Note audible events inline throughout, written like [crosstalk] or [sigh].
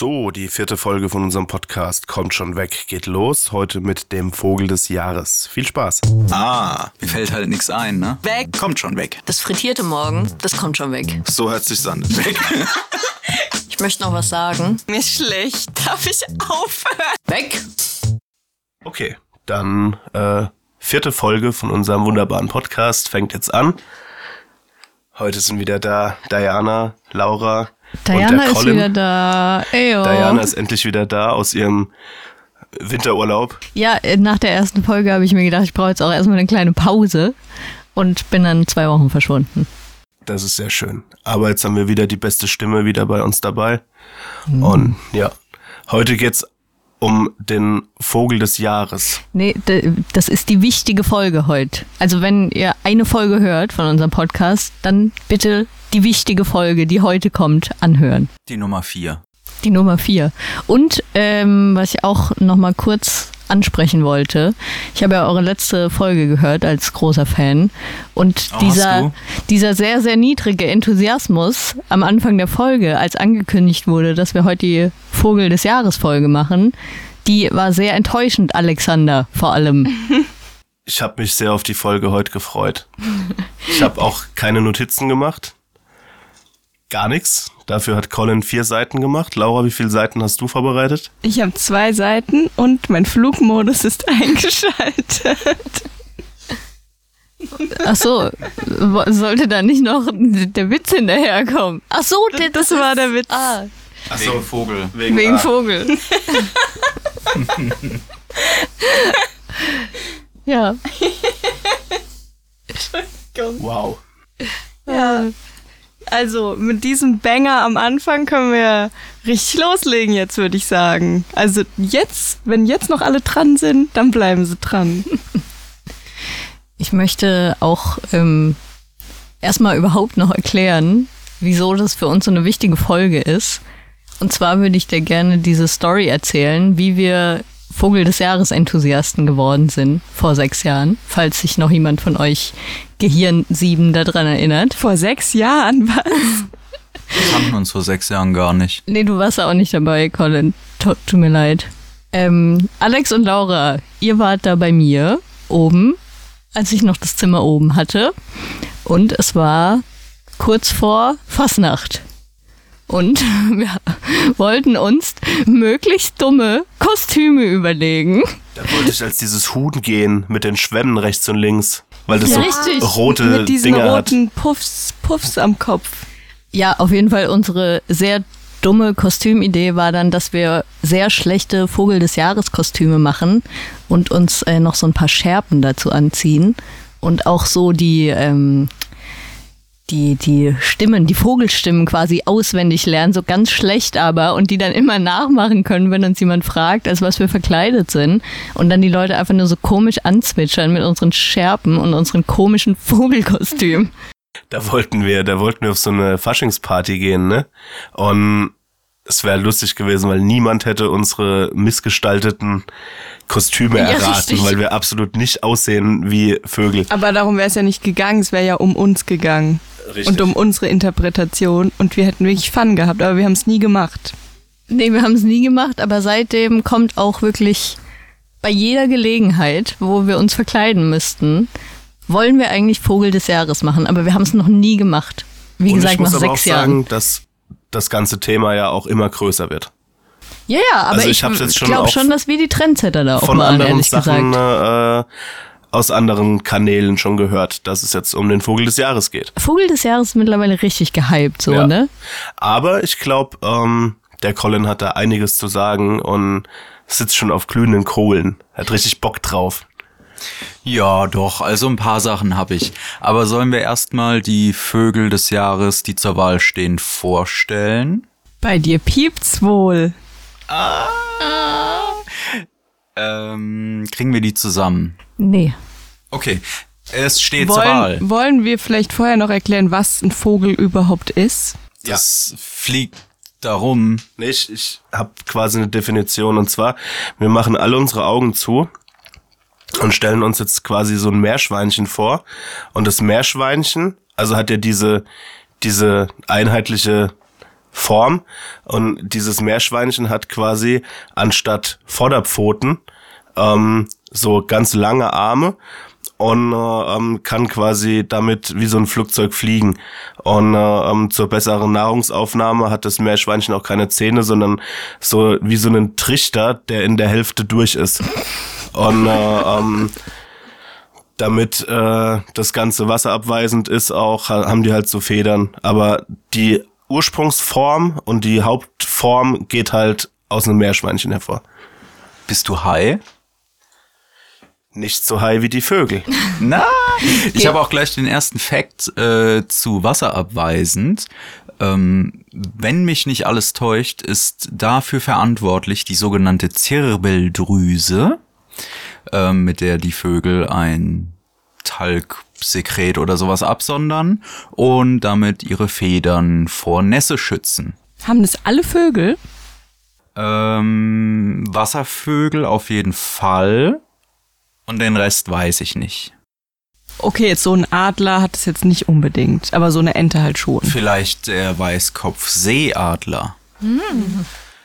So, die vierte Folge von unserem Podcast kommt schon weg, geht los. Heute mit dem Vogel des Jahres. Viel Spaß. Ah, mir fällt halt nichts ein, ne? Weg. Kommt schon weg. Das frittierte Morgen, das kommt schon weg. So hört sich's an. Weg. [laughs] Ich möchte noch was sagen. Mir ist schlecht. Darf ich aufhören? Weg! Okay, dann äh, vierte Folge von unserem wunderbaren Podcast fängt jetzt an. Heute sind wieder da Diana, Laura Diana ist Colin. wieder da. Eyo. Diana ist endlich wieder da aus ihrem Winterurlaub. Ja, nach der ersten Folge habe ich mir gedacht, ich brauche jetzt auch erstmal eine kleine Pause und bin dann zwei Wochen verschwunden. Das ist sehr schön. Aber jetzt haben wir wieder die beste Stimme wieder bei uns dabei. Und ja, heute geht's um den Vogel des Jahres. Nee, das ist die wichtige Folge heute. Also wenn ihr eine Folge hört von unserem Podcast, dann bitte die wichtige Folge, die heute kommt, anhören. Die Nummer vier. Die Nummer vier. Und ähm, was ich auch noch mal kurz ansprechen wollte, ich habe ja eure letzte Folge gehört als großer Fan und Oh, dieser, dieser sehr, sehr niedrige Enthusiasmus am Anfang der Folge, als angekündigt wurde, dass wir heute die Vogel des Jahres Folge machen, die war sehr enttäuschend, Alexander vor allem. [laughs] Ich habe mich sehr auf die Folge heute gefreut. Ich habe auch keine Notizen gemacht. Gar nichts. Dafür hat Colin vier Seiten gemacht. Laura, wie viele Seiten hast du vorbereitet? Ich habe zwei Seiten und mein Flugmodus ist [laughs] eingeschaltet. Ach so, sollte da nicht noch der Witz hinterherkommen? Ach so, der, Das war der Witz. Ah, Wegen Vogel. wegen Vogel. [laughs] ja. Wow. Ja. Also mit diesem Banger am Anfang können wir richtig loslegen jetzt, würde ich sagen. Also jetzt, wenn jetzt noch alle dran sind, dann bleiben sie dran. [laughs] Ich möchte auch ähm, erstmal überhaupt noch erklären, wieso das für uns so eine wichtige Folge ist. Und zwar würde ich dir gerne diese Story erzählen, wie wir Vogel des Jahres Enthusiasten geworden sind vor sechs Jahren, falls sich noch jemand von euch Gehirn 7 daran erinnert. Vor sechs Jahren was? Wir kannten uns vor sechs Jahren gar nicht. Nee, du warst auch nicht dabei, Colin. Tut, tut mir leid. Ähm, Alex und Laura, ihr wart da bei mir oben, als ich noch das Zimmer oben hatte. Und es war kurz vor Fasnacht. Und [laughs] wir wollten uns möglichst dumme Kostüme überlegen. Da wollte ich als dieses Huhn gehen mit den Schwämmen rechts und links, weil das Ja, so richtig. rote Mit diesen Dinger hat. roten Puffs, Puffs am Kopf. Ja, auf jeden Fall unsere sehr dumme Kostümidee war dann, dass wir sehr schlechte Vogel des Jahres Kostüme machen und uns äh, noch so ein paar Schärpen dazu anziehen und auch so die ähm, die die Stimmen, die Vogelstimmen quasi auswendig lernen, so ganz schlecht aber und die dann immer nachmachen können, wenn uns jemand fragt, als was wir verkleidet sind und dann die Leute einfach nur so komisch anzwitschern mit unseren Schärpen und unseren komischen Vogelkostümen. Da wollten wir, da wollten wir auf so eine Faschingsparty gehen, ne? Und es wäre lustig gewesen, weil niemand hätte unsere missgestalteten Kostüme Ja, erraten, richtig. weil wir absolut nicht aussehen wie Vögel. Aber darum wäre es ja nicht gegangen, es wäre ja um uns gegangen. Richtig. Und um unsere Interpretation. Und wir hätten wirklich Fun gehabt, aber wir haben es nie gemacht. Nee, wir haben es nie gemacht, aber seitdem kommt auch wirklich bei jeder Gelegenheit, wo wir uns verkleiden müssten, wollen wir eigentlich Vogel des Jahres machen, aber wir haben es noch nie gemacht. Wie Und gesagt, ich muss nach aber sechs auch sagen, Jahren. dass das ganze Thema ja auch immer größer wird. Ja, ja, aber Also ich ich, hab's jetzt schon glaube schon, dass wir die Trendsetter da auch Von waren, anderen Sachen äh, aus anderen Kanälen schon gehört, dass es jetzt um den Vogel des Jahres geht. Vogel des Jahres ist mittlerweile richtig gehypt, so, Ja. ne? Aber ich glaube, ähm, der Colin hat da einiges zu sagen und sitzt schon auf glühenden Kohlen. Hat richtig Bock drauf. Ja, doch, also ein paar Sachen habe ich. Aber sollen wir erstmal die Vögel des Jahres, die zur Wahl stehen, vorstellen? Bei dir piept's wohl. Ähm, kriegen wir die zusammen? Nee. Okay, es steht zur Wahl. Wollen, wollen wir vielleicht vorher noch erklären, was ein Vogel überhaupt ist? Das fliegt darum. Nee, ich, ich habe quasi eine Definition und zwar, wir machen alle unsere Augen zu und stellen uns jetzt quasi so ein Meerschweinchen vor und das Meerschweinchen, also hat ja diese diese einheitliche Form und dieses Meerschweinchen hat quasi anstatt Vorderpfoten ähm, so ganz lange Arme und äh, ähm, kann quasi damit wie so ein Flugzeug fliegen. Und äh, ähm, zur besseren Nahrungsaufnahme hat das Meerschweinchen auch keine Zähne, sondern so wie so einen Trichter, der in der Hälfte durch ist. Und äh, ähm, damit äh, das ganze Wasser abweisend ist, auch ha- haben die halt so Federn. Aber die Ursprungsform und die Hauptform geht halt aus einem Meerschweinchen hervor. Bist du high? Nicht so high wie die Vögel. [laughs] Na, ich habe auch gleich den ersten Fact äh, zu wasserabweisend. Ähm, wenn mich nicht alles täuscht, ist dafür verantwortlich die sogenannte Zirbeldrüse, ähm, mit der die Vögel ein Talgsekret oder sowas absondern und damit ihre Federn vor Nässe schützen. Haben das alle Vögel? Ähm, Wasservögel auf jeden Fall. Und den Rest weiß ich nicht. Okay, jetzt so ein Adler hat es jetzt nicht unbedingt, aber so eine Ente halt schon. Vielleicht der Weißkopf-Seeadler.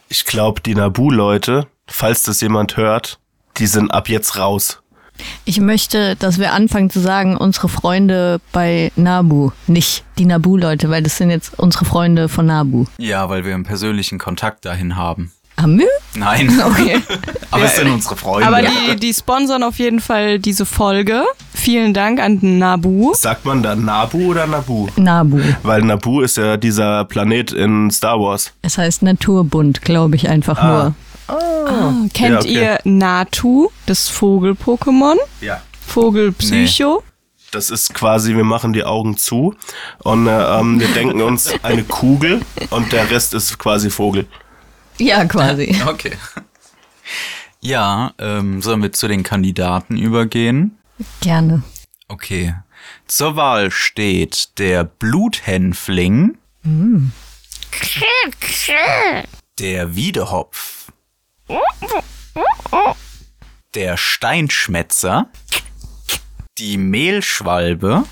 Ich glaube, die Nabu-Leute, falls das jemand hört, die sind ab jetzt raus. Ich möchte, dass wir anfangen zu sagen, unsere Freunde bei Nabu, nicht die Nabu-Leute, weil das sind jetzt unsere Freunde von Nabu. Ja, weil wir einen persönlichen Kontakt dahin haben. Haben wir? Nein. [laughs] Okay. Aber es sind unsere Freunde. Aber die, die sponsern auf jeden Fall diese Folge. Vielen Dank an Nabu. Sagt man da Nabu oder Nabu? Nabu. Weil Nabu ist ja dieser Planet in Star Wars. Es heißt Naturbund, glaube ich einfach nur. Kennt Ja, okay. ihr Natu, das Vogel-Pokémon? Ja. Vogel-Psycho? Das ist quasi, wir machen die Augen zu und äh, ähm, wir denken uns [laughs] eine Kugel und der Rest ist quasi Vogel. Ja, quasi. [laughs] Okay. Ja, ähm, sollen wir zu den Kandidaten übergehen? Gerne. Okay. Zur Wahl steht der Bluthänfling, der Wiedehopf, der Steinschmätzer, die Mehlschwalbe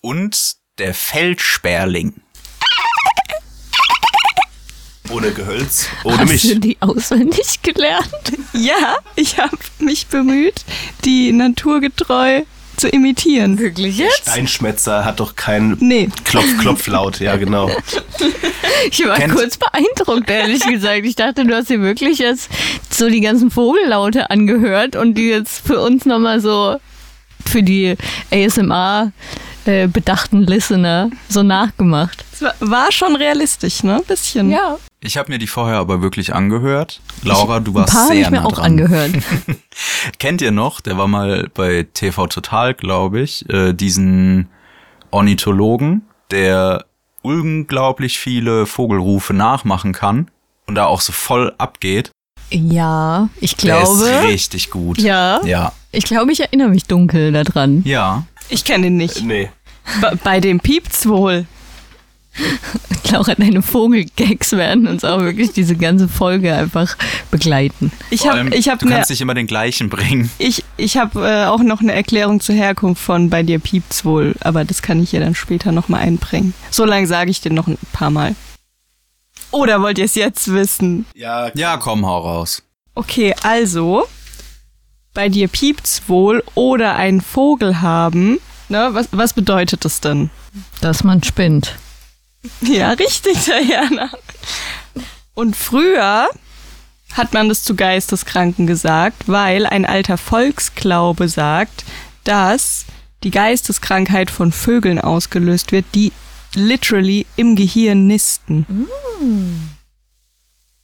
und der Feldsperling. Ohne Gehölz, ohne Hast mich. du die auswendig gelernt? Ja, ich habe mich bemüht, die naturgetreu zu imitieren. Wirklich jetzt? Steinschmetzer hat doch keinen Nee. Klopf-Klopf-Laut, ja genau. Ich war Kennt- kurz beeindruckt, ehrlich gesagt. Ich dachte, du hast dir wirklich jetzt so die ganzen Vogellaute angehört und die jetzt für uns nochmal so für die ASMR äh, bedachten Listener so nachgemacht. Es war, war schon realistisch, ne? Bisschen. Ja. Ich habe mir die vorher aber wirklich angehört. Laura, du Ein warst sehr ich mir nah auch dran. angehört. [laughs] Kennt ihr noch, der war mal bei TV Total, glaube ich, äh, diesen Ornithologen, der unglaublich viele Vogelrufe nachmachen kann und da auch so voll abgeht. Ja, ich Der ist glaube. richtig gut. Ja, Ja. ich glaube, ich erinnere mich dunkel daran. Ja. Ich kenne ihn nicht. Nee. Ba- Bei dem piept's wohl. [laughs] Laura, deine Vogelgags werden uns auch wirklich diese ganze Folge einfach begleiten. Ich habe allem, ich hab du ne, kannst nicht immer den gleichen bringen. ich, ich hab, äh, auch noch eine Erklärung zur Herkunft von bei dir piept's wohl, aber das kann ich ja dann später nochmal einbringen. So lange sage ich dir noch ein paar Mal. Oder wollt ihr es jetzt wissen? Ja, Ja, komm, hau raus. Okay, also, bei dir piept's wohl oder einen Vogel haben. Ne, was, was bedeutet das denn? Dass man spinnt. [laughs] Ja, richtig, Diana. Und früher hat man das zu Geisteskranken gesagt, weil ein alter Volksglaube sagt, dass die Geisteskrankheit von Vögeln ausgelöst wird, die literally im Gehirn nisten.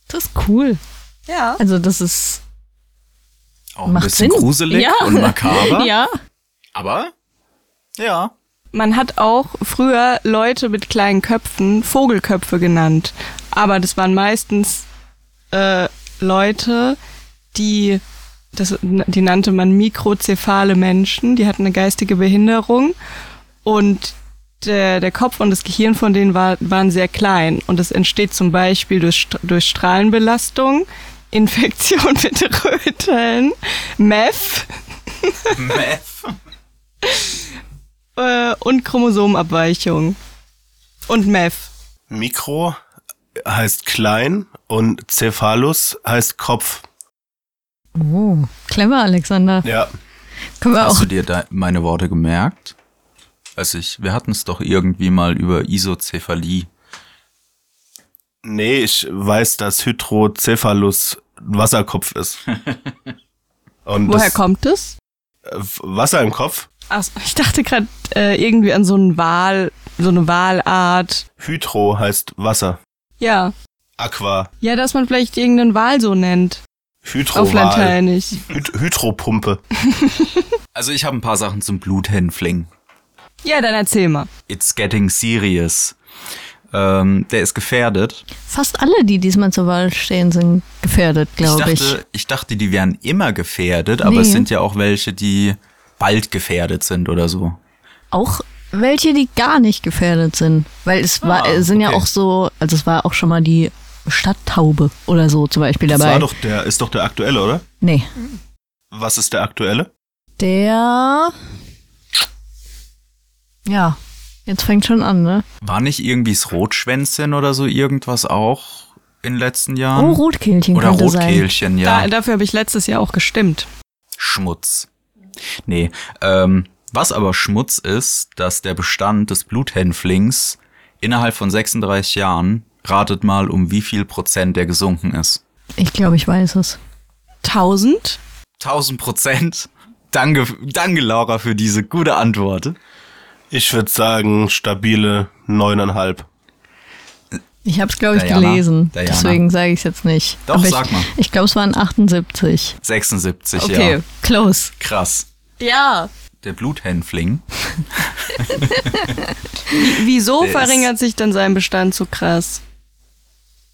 Das ist cool. Ja. Also das ist Auch ein macht bisschen Sinn. gruselig ja. und makaber. [laughs] Ja. Aber ja. Man hat auch früher Leute mit kleinen Köpfen Vogelköpfe genannt. Aber das waren meistens äh, Leute, die, das, die nannte man mikrozephale Menschen, die hatten eine geistige Behinderung und der, der Kopf und das Gehirn von denen war, waren sehr klein. Und das entsteht zum Beispiel durch, durch Strahlenbelastung, [laughs] Infektion mit Röteln, Meth Meth. [laughs] äh, und Chromosomenabweichung. Und Meth. Mikro heißt klein und Cephalus heißt Kopf. Oh, clever, Alexander. Ja. Können wir Hast auch du dir da meine Worte gemerkt? Als ich, wir hatten es doch irgendwie mal über Isozephalie. Nee, ich weiß, dass Hydrocephalus ein Wasserkopf ist. [laughs] Und Woher das, kommt es? Wasser im Kopf? Ach, ich dachte gerade äh, irgendwie an so einen Wal, so eine Walart. Hydro heißt Wasser. Ja. Aqua. Ja, dass man vielleicht irgendeinen Wal so nennt. Auf Hydroval. Lateinisch. Hyd Hydropumpe. [laughs] Also ich habe ein paar Sachen zum Bluthänfling. Ja, dann erzähl mal. It's getting serious. Ähm, der ist gefährdet. fast alle, die diesmal zur Wahl stehen, sind gefährdet, Ich glaube ich. dachte, ich dachte, die wären immer gefährdet, aber Nee. es sind ja auch welche, die bald gefährdet sind oder so. Auch welche, die gar nicht gefährdet sind. Weil es war, Ah, es sind ja okay. auch so, also es war auch schon mal die Stadttaube oder so zum Beispiel Das dabei. war doch der, ist doch der aktuelle, oder? nee. Was ist der aktuelle? Der. Ja, jetzt fängt schon an, ne? War nicht irgendwie das Rotschwänzchen oder so irgendwas auch in den letzten Jahren? Oh, Rotkehlchen oder könnte sein. Rotkehlchen, ja. Da, dafür habe ich letztes Jahr auch gestimmt. Schmutz. Nee, ähm, was aber Schmutz ist, dass der Bestand des Bluthänflings innerhalb von 36 Jahren, ratet mal, um wie viel Prozent der gesunken ist. Ich glaube, ich weiß es. 1000? 1000 Prozent. Danke, danke Laura für diese gute Antwort. Ich würde sagen, stabile neuneinhalb. Ich habe es, glaube ich, Diana, gelesen. Diana. Deswegen sage ich es jetzt nicht. Doch, Aber ich, sag mal. Ich glaube, es waren 78. 76, Okay, ja. close. Krass. Ja. Der Bluthänfling. Wieso Der verringert sich denn sein Bestand so krass?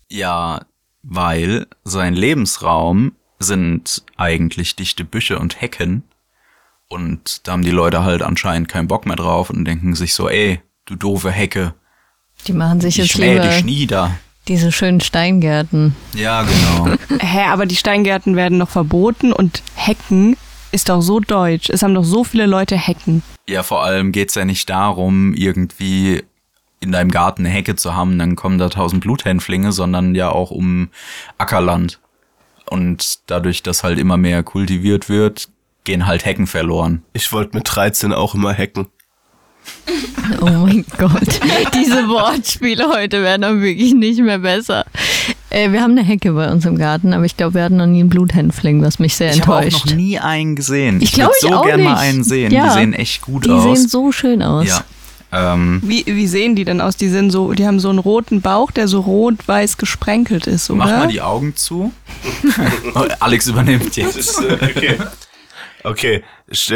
Ja, weil sein Lebensraum sind eigentlich dichte Büsche und Hecken. Und da haben die Leute halt anscheinend keinen Bock mehr drauf und denken sich so, ey, du doofe Hecke, Die machen sich ich jetzt mäh lieber nieder. diese schönen Steingärten. Ja, genau. [laughs] Hä, aber die Steingärten werden noch verboten und Hecken ist doch so deutsch. Es haben doch so viele Leute Hecken. ja, vor allem geht's ja nicht darum, irgendwie in deinem Garten eine Hecke zu haben, dann kommen da tausend Bluthänflinge, sondern ja auch um Ackerland. Und dadurch, dass halt immer mehr kultiviert wird, gehen halt Hecken verloren. Ich wollte mit 13 auch immer hacken. Oh mein Gott. Diese Wortspiele heute werden dann wirklich nicht mehr besser. Äh, wir haben eine Hecke bei uns im Garten, aber ich glaube, wir hatten noch nie einen Bluthänfling, was mich sehr Ich habe auch enttäuscht. noch nie einen gesehen. Ich würd glaube, ich so auch gern mal einen sehen. Ja. Die sehen echt gut Die aus. sehen so schön aus. ja. Ähm, Wie, wie sehen die denn aus? Die sind so, die haben so einen roten Bauch, der so rot-weiß gesprenkelt ist, oder? mach mal die Augen zu. [laughs] Alex übernimmt jetzt. Okay. Okay, ich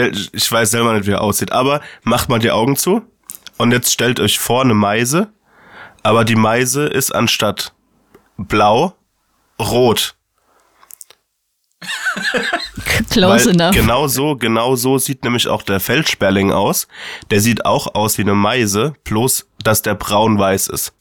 weiß selber nicht, wie er aussieht, aber macht mal die Augen zu und jetzt stellt euch vor eine Meise, aber die Meise ist anstatt blau rot. [laughs] Close Weil enough. genau so, genau so sieht nämlich auch der Feldsperling aus. Der sieht auch aus wie eine Meise, bloß dass der braun-weiß ist.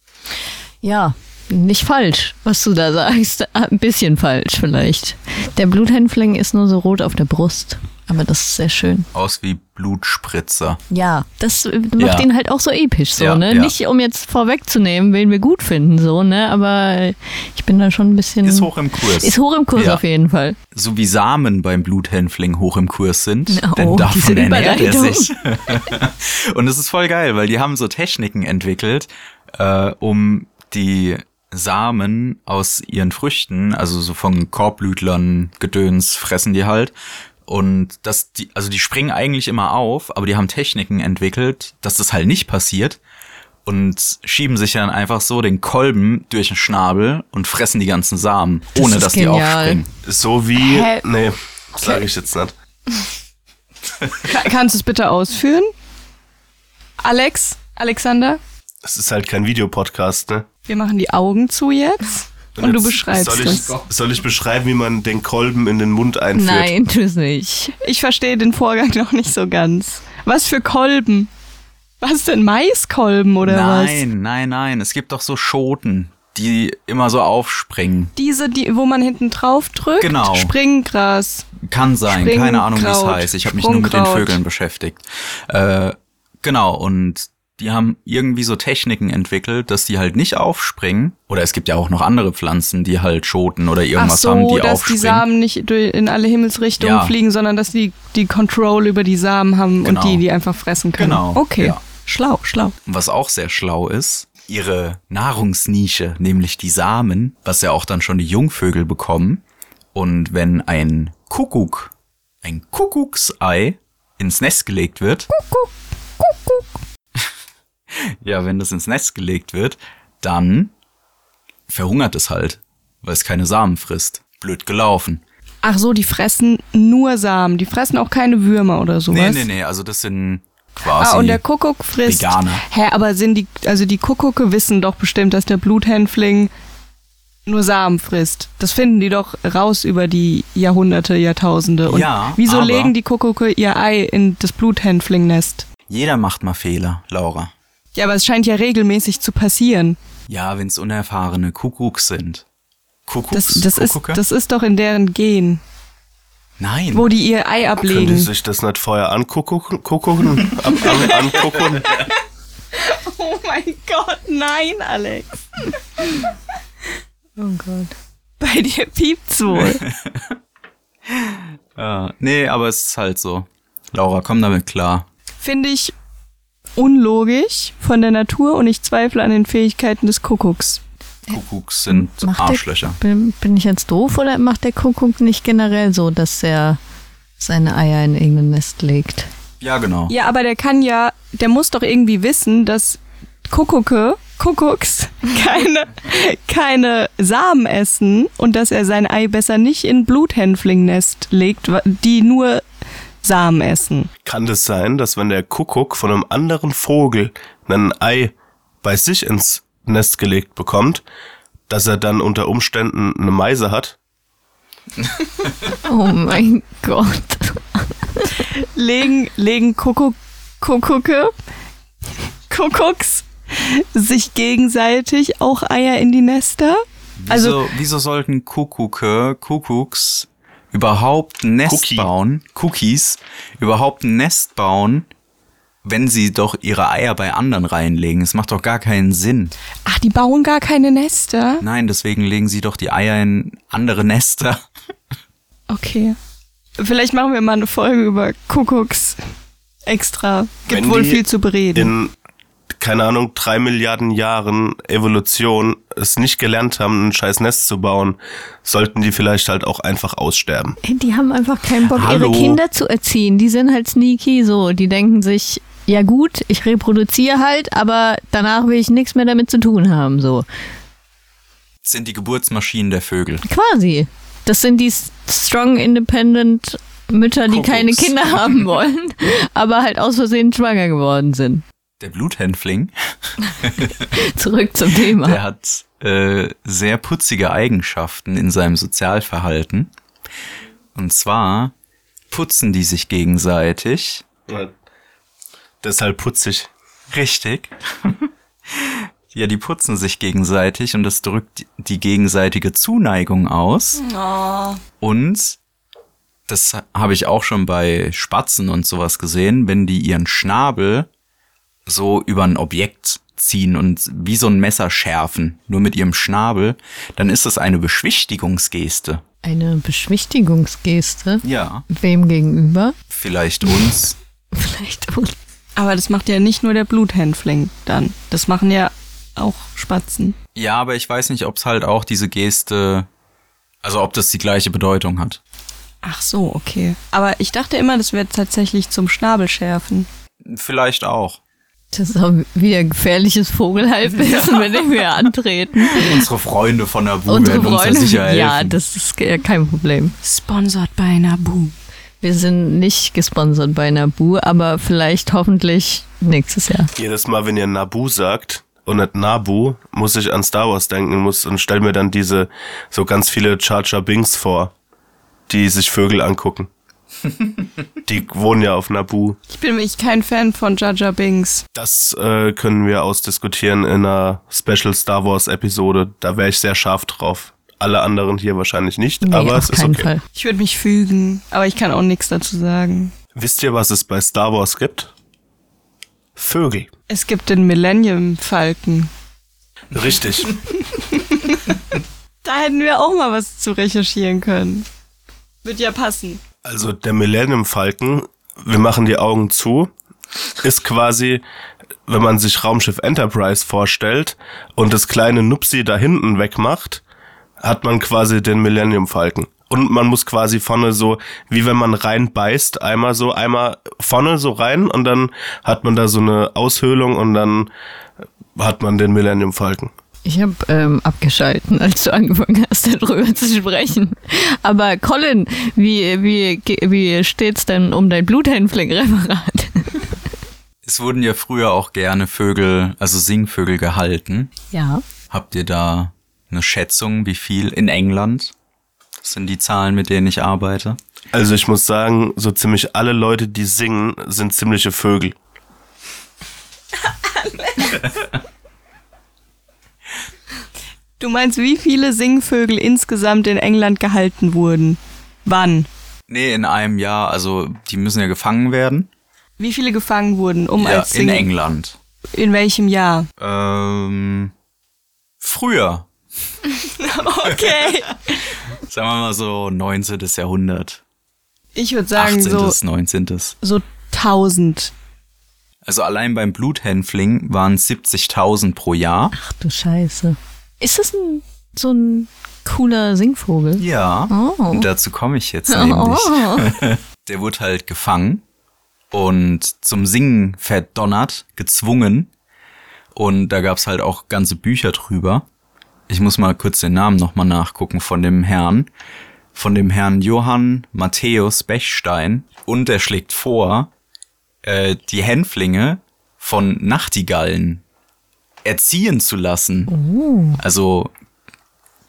Ja, nicht falsch, was du da sagst. Ein bisschen falsch vielleicht. Der Bluthänfling ist nur so rot auf der Brust. Aber das ist sehr schön. Aus wie Blutspritzer. Ja, das äh, macht Ja. ihn halt auch so episch, so, Ja, ne? ja. Nicht um jetzt vorwegzunehmen, wen wir gut finden, so, ne? Aber ich bin da schon ein bisschen. Ist hoch im Kurs. Ist hoch im Kurs auf jeden Fall. so wie Samen beim Bluthänfling hoch im Kurs sind, Oh, denn davon ernährt er sich. [laughs] Und es ist voll geil, weil die haben so Techniken entwickelt, äh, um die Samen aus ihren Früchten, also so von Korbblütlern, Gedöns, fressen die halt. Und das, die, also die springen eigentlich immer auf, aber die haben Techniken entwickelt, dass das halt nicht passiert. Und schieben sich dann einfach so den Kolben durch den Schnabel und fressen die ganzen Samen, Das ohne dass die genial. aufspringen. So wie, Hä? nee, sage ich jetzt nicht. Ka- Kannst du es bitte ausführen? Alex? Alexander? Es ist halt kein Videopodcast, ne? Wir machen die Augen zu jetzt und, du jetzt beschreibst soll ich, es. Soll ich beschreiben, wie man den Kolben in den Mund einführt? Nein, tu es nicht. Ich verstehe den Vorgang noch nicht so ganz. Was für Kolben? Was denn Maiskolben oder was? Nein, nein, nein. Es gibt doch so Schoten, die immer so aufspringen. Diese, die, wo man hinten drauf drückt? Genau. Springgras. Kann sein, keine Ahnung, wie es heißt. Ich habe mich nur mit den. Vögeln beschäftigt. Äh, genau, und die haben irgendwie so Techniken entwickelt, dass die halt nicht aufspringen. Oder es gibt ja auch noch andere Pflanzen, die halt Schoten oder irgendwas so, haben, die dass aufspringen. die Samen nicht in alle Himmelsrichtungen Ja. fliegen, sondern dass die die Control über die Samen haben Genau. und die die einfach fressen können. Genau, Okay. ja. Schlau, schlau. Was auch sehr schlau ist, ihre Nahrungsnische, nämlich die Samen, was ja auch dann schon die Jungvögel bekommen. Und wenn ein Kuckuck, ein Kuckucksei ins Nest gelegt wird, [laughs] ja, wenn das ins Nest gelegt wird, dann verhungert es halt, weil es keine Samen frisst. Blöd gelaufen. Ach so, die fressen nur Samen. Die fressen auch keine Würmer oder sowas. Nee, nee, nee, also das sind quasi. Ah, und der Kuckuck frisst. Veganer. Hä, aber sind die, also die Kuckucke wissen doch bestimmt, dass der Bluthänfling nur Samen frisst. Das finden die doch raus über die Jahrhunderte, Jahrtausende. Und Ja, wieso legen die Kuckucke ihr Ei in das Bluthänflingnest? Jeder macht mal Fehler, Laura. Ja, aber es scheint ja regelmäßig zu passieren. Ja, wenn's unerfahrene Kuckucks sind. Kuckucks? Das, das, ist, Kuckucke? das ist doch in deren Gen, Nein. wo die ihr Ei Können die ablegen. sich das nicht vorher angucken? Gucken, ab, an, angucken? [laughs] Oh mein Gott, nein, Alex. oh Gott. Bei dir piept's wohl. [laughs] Ja, nee, aber es ist halt so. Laura, komm damit klar. Finde ich unlogisch von der Natur und ich zweifle an den Fähigkeiten des Kuckucks. Kuckucks sind Macht Arschlöcher. Der, bin, bin ich jetzt doof oder macht der Kuckuck nicht generell so, dass er seine Eier in irgendein Nest legt? Ja, genau. Ja, aber der kann ja, der muss doch irgendwie wissen, dass Kuckucke, Kuckucks, [laughs] keine, keine Samen essen und dass er sein Ei besser nicht in Bluthänflingnest legt, die nur Samen essen. Kann das sein, dass wenn der Kuckuck von einem anderen Vogel ein Ei bei sich ins Nest gelegt bekommt, dass er dann unter Umständen eine Meise hat? Oh mein Gott. Legen, legen Kuckuck, Kuckucke, Kuckucks sich gegenseitig auch Eier in die Nester? Wieso, Also- wieso sollten Kuckucke, Kuckucks überhaupt ein Nest Cookie. bauen, Cookies, überhaupt ein Nest bauen, wenn sie doch ihre Eier bei anderen reinlegen? Es macht doch gar keinen Sinn. Ach, die bauen gar keine Nester? Nein, deswegen legen sie doch die Eier in andere Nester. [laughs] Okay. Vielleicht machen wir mal eine Folge über Kuckucks extra. Gibt Wenn wohl die viel zu bereden. In, keine Ahnung, drei Milliarden Jahren Evolution es nicht gelernt haben, ein scheiß Nest zu bauen, sollten die vielleicht halt auch einfach aussterben. Die haben einfach keinen Bock, Hallo. ihre Kinder zu erziehen. Die sind halt sneaky so. Die denken sich, ja gut, ich reproduziere halt, aber danach will ich nichts mehr damit zu tun haben. So. Das sind die Geburtsmaschinen der Vögel. Quasi. Das sind die strong, independent Mütter, die keine Kuckucks. Kinder haben wollen, [laughs] aber halt aus Versehen schwanger geworden sind. Der Bluthänfling, [laughs] Zurück zum Thema. der hat äh, sehr putzige Eigenschaften in seinem Sozialverhalten. Und zwar putzen die sich gegenseitig. Deshalb putzig. Richtig. [laughs] ja, die putzen sich gegenseitig und das drückt die gegenseitige Zuneigung aus. Und das habe ich auch schon bei Spatzen und sowas gesehen, wenn die ihren Schnabel so über ein Objekt ziehen und wie so ein Messer schärfen, nur mit ihrem Schnabel, dann ist das eine Beschwichtigungsgeste. Eine Beschwichtigungsgeste. Ja, Wem gegenüber? vielleicht uns. [laughs] Vielleicht uns. Aber das macht ja nicht nur der Bluthänfling dann. Das machen ja auch Spatzen. Ja, aber ich weiß nicht, ob es halt auch diese Geste, also ob das die gleiche Bedeutung hat. Ach so, okay. Aber ich dachte immer, das wäre tatsächlich zum Schnabelschärfen. Vielleicht auch. Das ist auch wieder gefährliches Vogelhalbwissen, mit dem wir antreten. Unsere Freunde von der Bu Unsere werden uns da Freunde, sicher helfen. ja, das ist ja kein Problem. Sponsored bei Nabu. Wir sind nicht gesponsert bei Nabu, aber vielleicht hoffentlich nächstes Jahr. Jedes Mal, wenn ihr Nabu sagt und nicht Nabu, muss ich an Star Wars denken muss und stell mir dann diese so ganz viele Jar Binks vor, die sich Vögel angucken. [laughs] die wohnen ja auf Nabu. Ich bin nämlich kein Fan von Jar Binks. Das äh, können wir ausdiskutieren in einer Special Star Wars Episode. Da wäre ich sehr scharf drauf. Alle anderen hier wahrscheinlich nicht, Nee, aber es ist okay. Fall. Ich würde mich fügen, aber ich kann auch nichts dazu sagen. Wisst ihr, was es bei Star Wars gibt? Vögel. Es gibt den Millennium Falken. Richtig. [laughs] [laughs] Da hätten wir auch mal was zu recherchieren können. Wird ja passen. Also der Millennium Falcon, wir machen die Augen zu, ist quasi, wenn man sich Raumschiff Enterprise vorstellt und das kleine Nupsi da hinten wegmacht, hat man quasi den Millennium Falcon. Und man muss quasi vorne so, wie wenn man reinbeißt, einmal so, einmal vorne so rein und dann hat man da so eine Aushöhlung und dann hat man den Millennium Falcon. Ich habe ähm, abgeschalten, als du angefangen hast, darüber zu sprechen. Aber Colin, wie, wie, wie steht's denn um dein Bluthänfling-Referat? Es wurden ja früher auch gerne Vögel, also Singvögel gehalten. Ja. Habt ihr da eine Schätzung, wie viel in England? Das sind die Zahlen, mit denen ich arbeite. Also ich muss sagen, so ziemlich alle Leute, die singen, sind ziemliche Vögel. [laughs] [laughs] Du meinst, wie viele Singvögel insgesamt in England gehalten wurden? Wann? Nee, in einem Jahr, also die müssen ja gefangen werden. Wie viele gefangen wurden, um ja, als in Sing England. In welchem Jahr? Ähm, früher. [laughs] Okay. [laughs] Sagen wir mal so 19. Jahrhundert. Ich würde sagen 18. so 19. so 1000. Also allein beim Bluthänfling waren es 70.000 pro Jahr. Ach du Scheiße. Ist das ein, so ein cooler Singvogel? Ja, Oh. und dazu komme ich jetzt nämlich. Oh. [laughs] Der wurde halt gefangen und zum Singen verdonnert, gezwungen. Und da gab's halt auch ganze Bücher drüber. Ich muss mal kurz den Namen nochmal nachgucken von dem Herrn. Von dem Herrn Johann Matthäus Bechstein. Und er schlägt vor, äh, die Hänflinge von Nachtigallen erziehen zu lassen. Also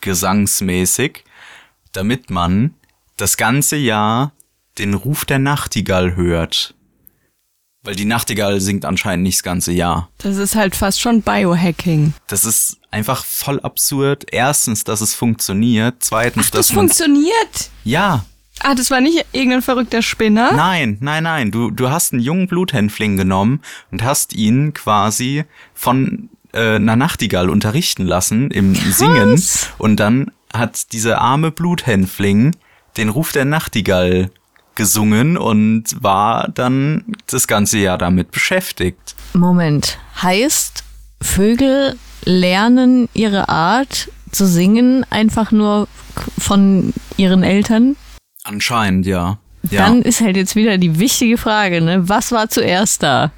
gesangsmäßig, damit man das ganze Jahr den Ruf der Nachtigall hört. Weil die Nachtigall singt anscheinend nicht das ganze Jahr. Das ist halt fast schon Biohacking. Das ist einfach voll absurd. Erstens, dass es funktioniert. Zweitens, Das dass man funktioniert. ja, Ah, das war nicht irgendein verrückter Spinner? nein, nein, nein. Du du hast einen jungen Bluthänfling genommen und hast ihn quasi von äh, einer Nachtigall unterrichten lassen im Singen und dann hat dieser arme Bluthänfling den Ruf der Nachtigall gesungen und war dann das ganze Jahr damit beschäftigt. Moment. Heißt, Vögel lernen ihre Art zu singen einfach nur von ihren Eltern? Anscheinend, ja. Ja. Dann ist halt jetzt wieder die wichtige Frage, ne? Was war zuerst da?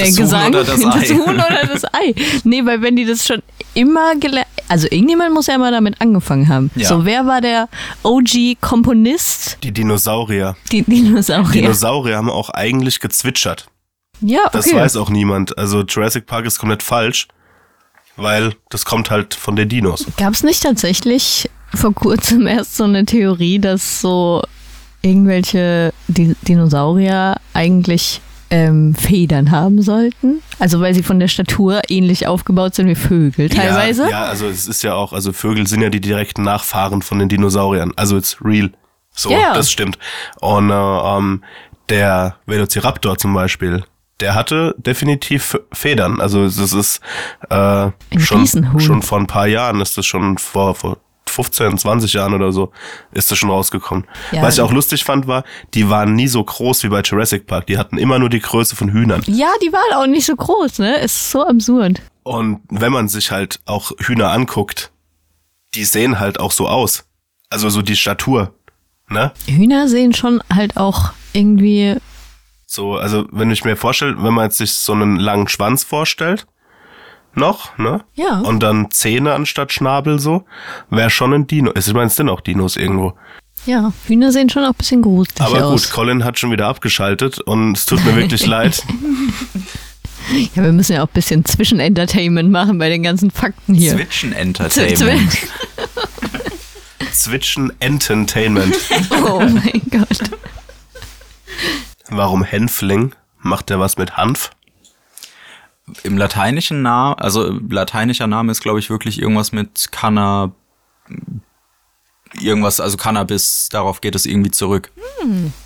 Der Das Huhn Gesang, oder das [laughs] Ei? Huhn oder das Ei? Nee, weil wenn die das schon immer gelernt, also irgendjemand muss ja mal damit angefangen haben. Ja. So, wer war der OG-Komponist? Die Dinosaurier. Die Dinosaurier. Dinosaurier haben auch eigentlich gezwitschert. ja, okay. Das weiß auch niemand. Also Jurassic Park ist komplett falsch, weil das kommt halt von den Dinos. Gab es nicht tatsächlich vor kurzem erst so eine Theorie, dass so irgendwelche Di Dinosaurier eigentlich ähm, Federn haben sollten? Also weil sie von der Statur ähnlich aufgebaut sind wie Vögel teilweise? Ja, ja, also es ist ja auch, also Vögel sind ja die direkten Nachfahren von den Dinosauriern. Also it's real. So, Ja, das stimmt. Und äh, ähm, der Velociraptor zum Beispiel, der hatte definitiv Federn. Also es ist äh, schon, schon vor ein paar Jahren ist das schon vor, vor 15, 20 Jahren oder so ist das schon rausgekommen. Ja. Was ich auch lustig fand, war, die waren nie so groß wie bei Jurassic Park. Die hatten immer nur die Größe von Hühnern. Ja, die waren auch nicht so groß, ne? Ist so absurd. Und wenn man sich halt auch Hühner anguckt, die sehen halt auch so aus. Also so die Statur, ne? Hühner sehen schon halt auch irgendwie. So, also wenn ich mir vorstelle, wenn man jetzt sich so einen langen Schwanz vorstellt, noch, ne? Ja. Und dann Zähne anstatt Schnabel so, wäre schon ein Dino. Ich meine, es sind auch Dinos irgendwo. Ja, Hühner sehen schon auch ein bisschen gruselig Aber aus. gut, Colin hat schon wieder abgeschaltet und es tut mir wirklich [laughs] leid. Ja, wir müssen ja auch ein bisschen Zwischenentertainment machen bei den ganzen Fakten hier. Zwitschen Zw- Entertainment. Zwitschen [laughs] [laughs] Entertainment. Oh mein Gott. Warum Hänfling? Macht der was mit Hanf? Im lateinischen Namen, also lateinischer Name ist, glaube ich, wirklich irgendwas mit Canna, irgendwas, also Cannabis, darauf geht es irgendwie zurück.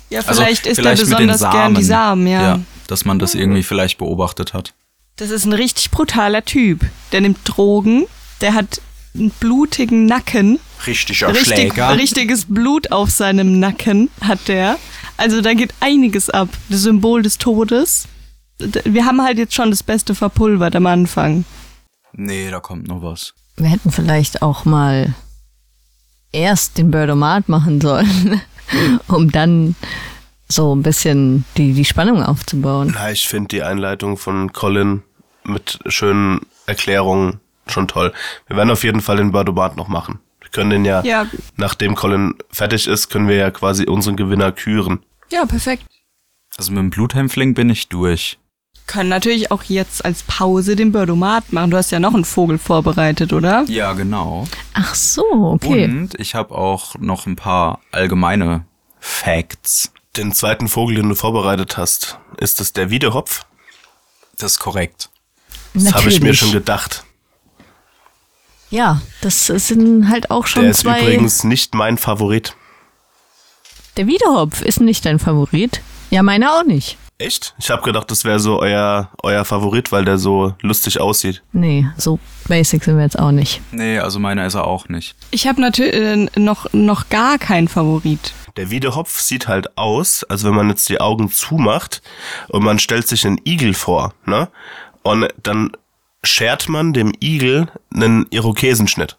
Ja, Also vielleicht ist vielleicht er besonders gern die Samen, ja. dass man das irgendwie vielleicht beobachtet hat. Das ist ein richtig brutaler Typ. Der nimmt Drogen, der hat einen blutigen Nacken. Richtiger Richtig, richtiges Blut auf seinem Nacken hat der. Also da geht einiges ab. Das Symbol des Todes. Wir haben halt jetzt schon das Beste verpulvert am Anfang. Nee, da kommt noch was. Wir hätten vielleicht auch mal erst den Birdomat machen sollen, [laughs] um dann so ein bisschen die, die Spannung aufzubauen. Na, ich finde die Einleitung von Colin mit schönen Erklärungen schon toll. Wir werden auf jeden Fall den Bardobat noch machen. Wir können den ja, Ja. nachdem Colin fertig ist, können wir ja quasi unseren Gewinner küren. Ja, perfekt. Also mit dem Bluthämpfling bin ich durch. Können natürlich auch jetzt als Pause den Birdomat machen. Du hast ja noch einen Vogel vorbereitet, oder? Ja, genau. Ach so, okay. Und ich habe auch noch ein paar allgemeine Facts. Den zweiten Vogel, den du vorbereitet hast, ist es der Wiedehopf? Das ist korrekt. Das habe ich mir Natürlich. schon gedacht. Ja, das sind halt auch schon Der ist zwei. übrigens nicht mein Favorit. Der Wiederhopf ist nicht dein Favorit. Ja, meiner auch nicht. Echt? Ich habe gedacht, das wäre so euer, euer Favorit, weil der so lustig aussieht. Nee, so basic sind wir jetzt auch nicht. Nee, also meiner ist er auch nicht. Ich habe natürlich äh, noch, noch gar keinen Favorit. Der Wiedehopf sieht halt aus, als wenn man jetzt die Augen zumacht und man stellt sich einen Igel vor, ne? Und dann schert man dem Igel einen Irokesenschnitt.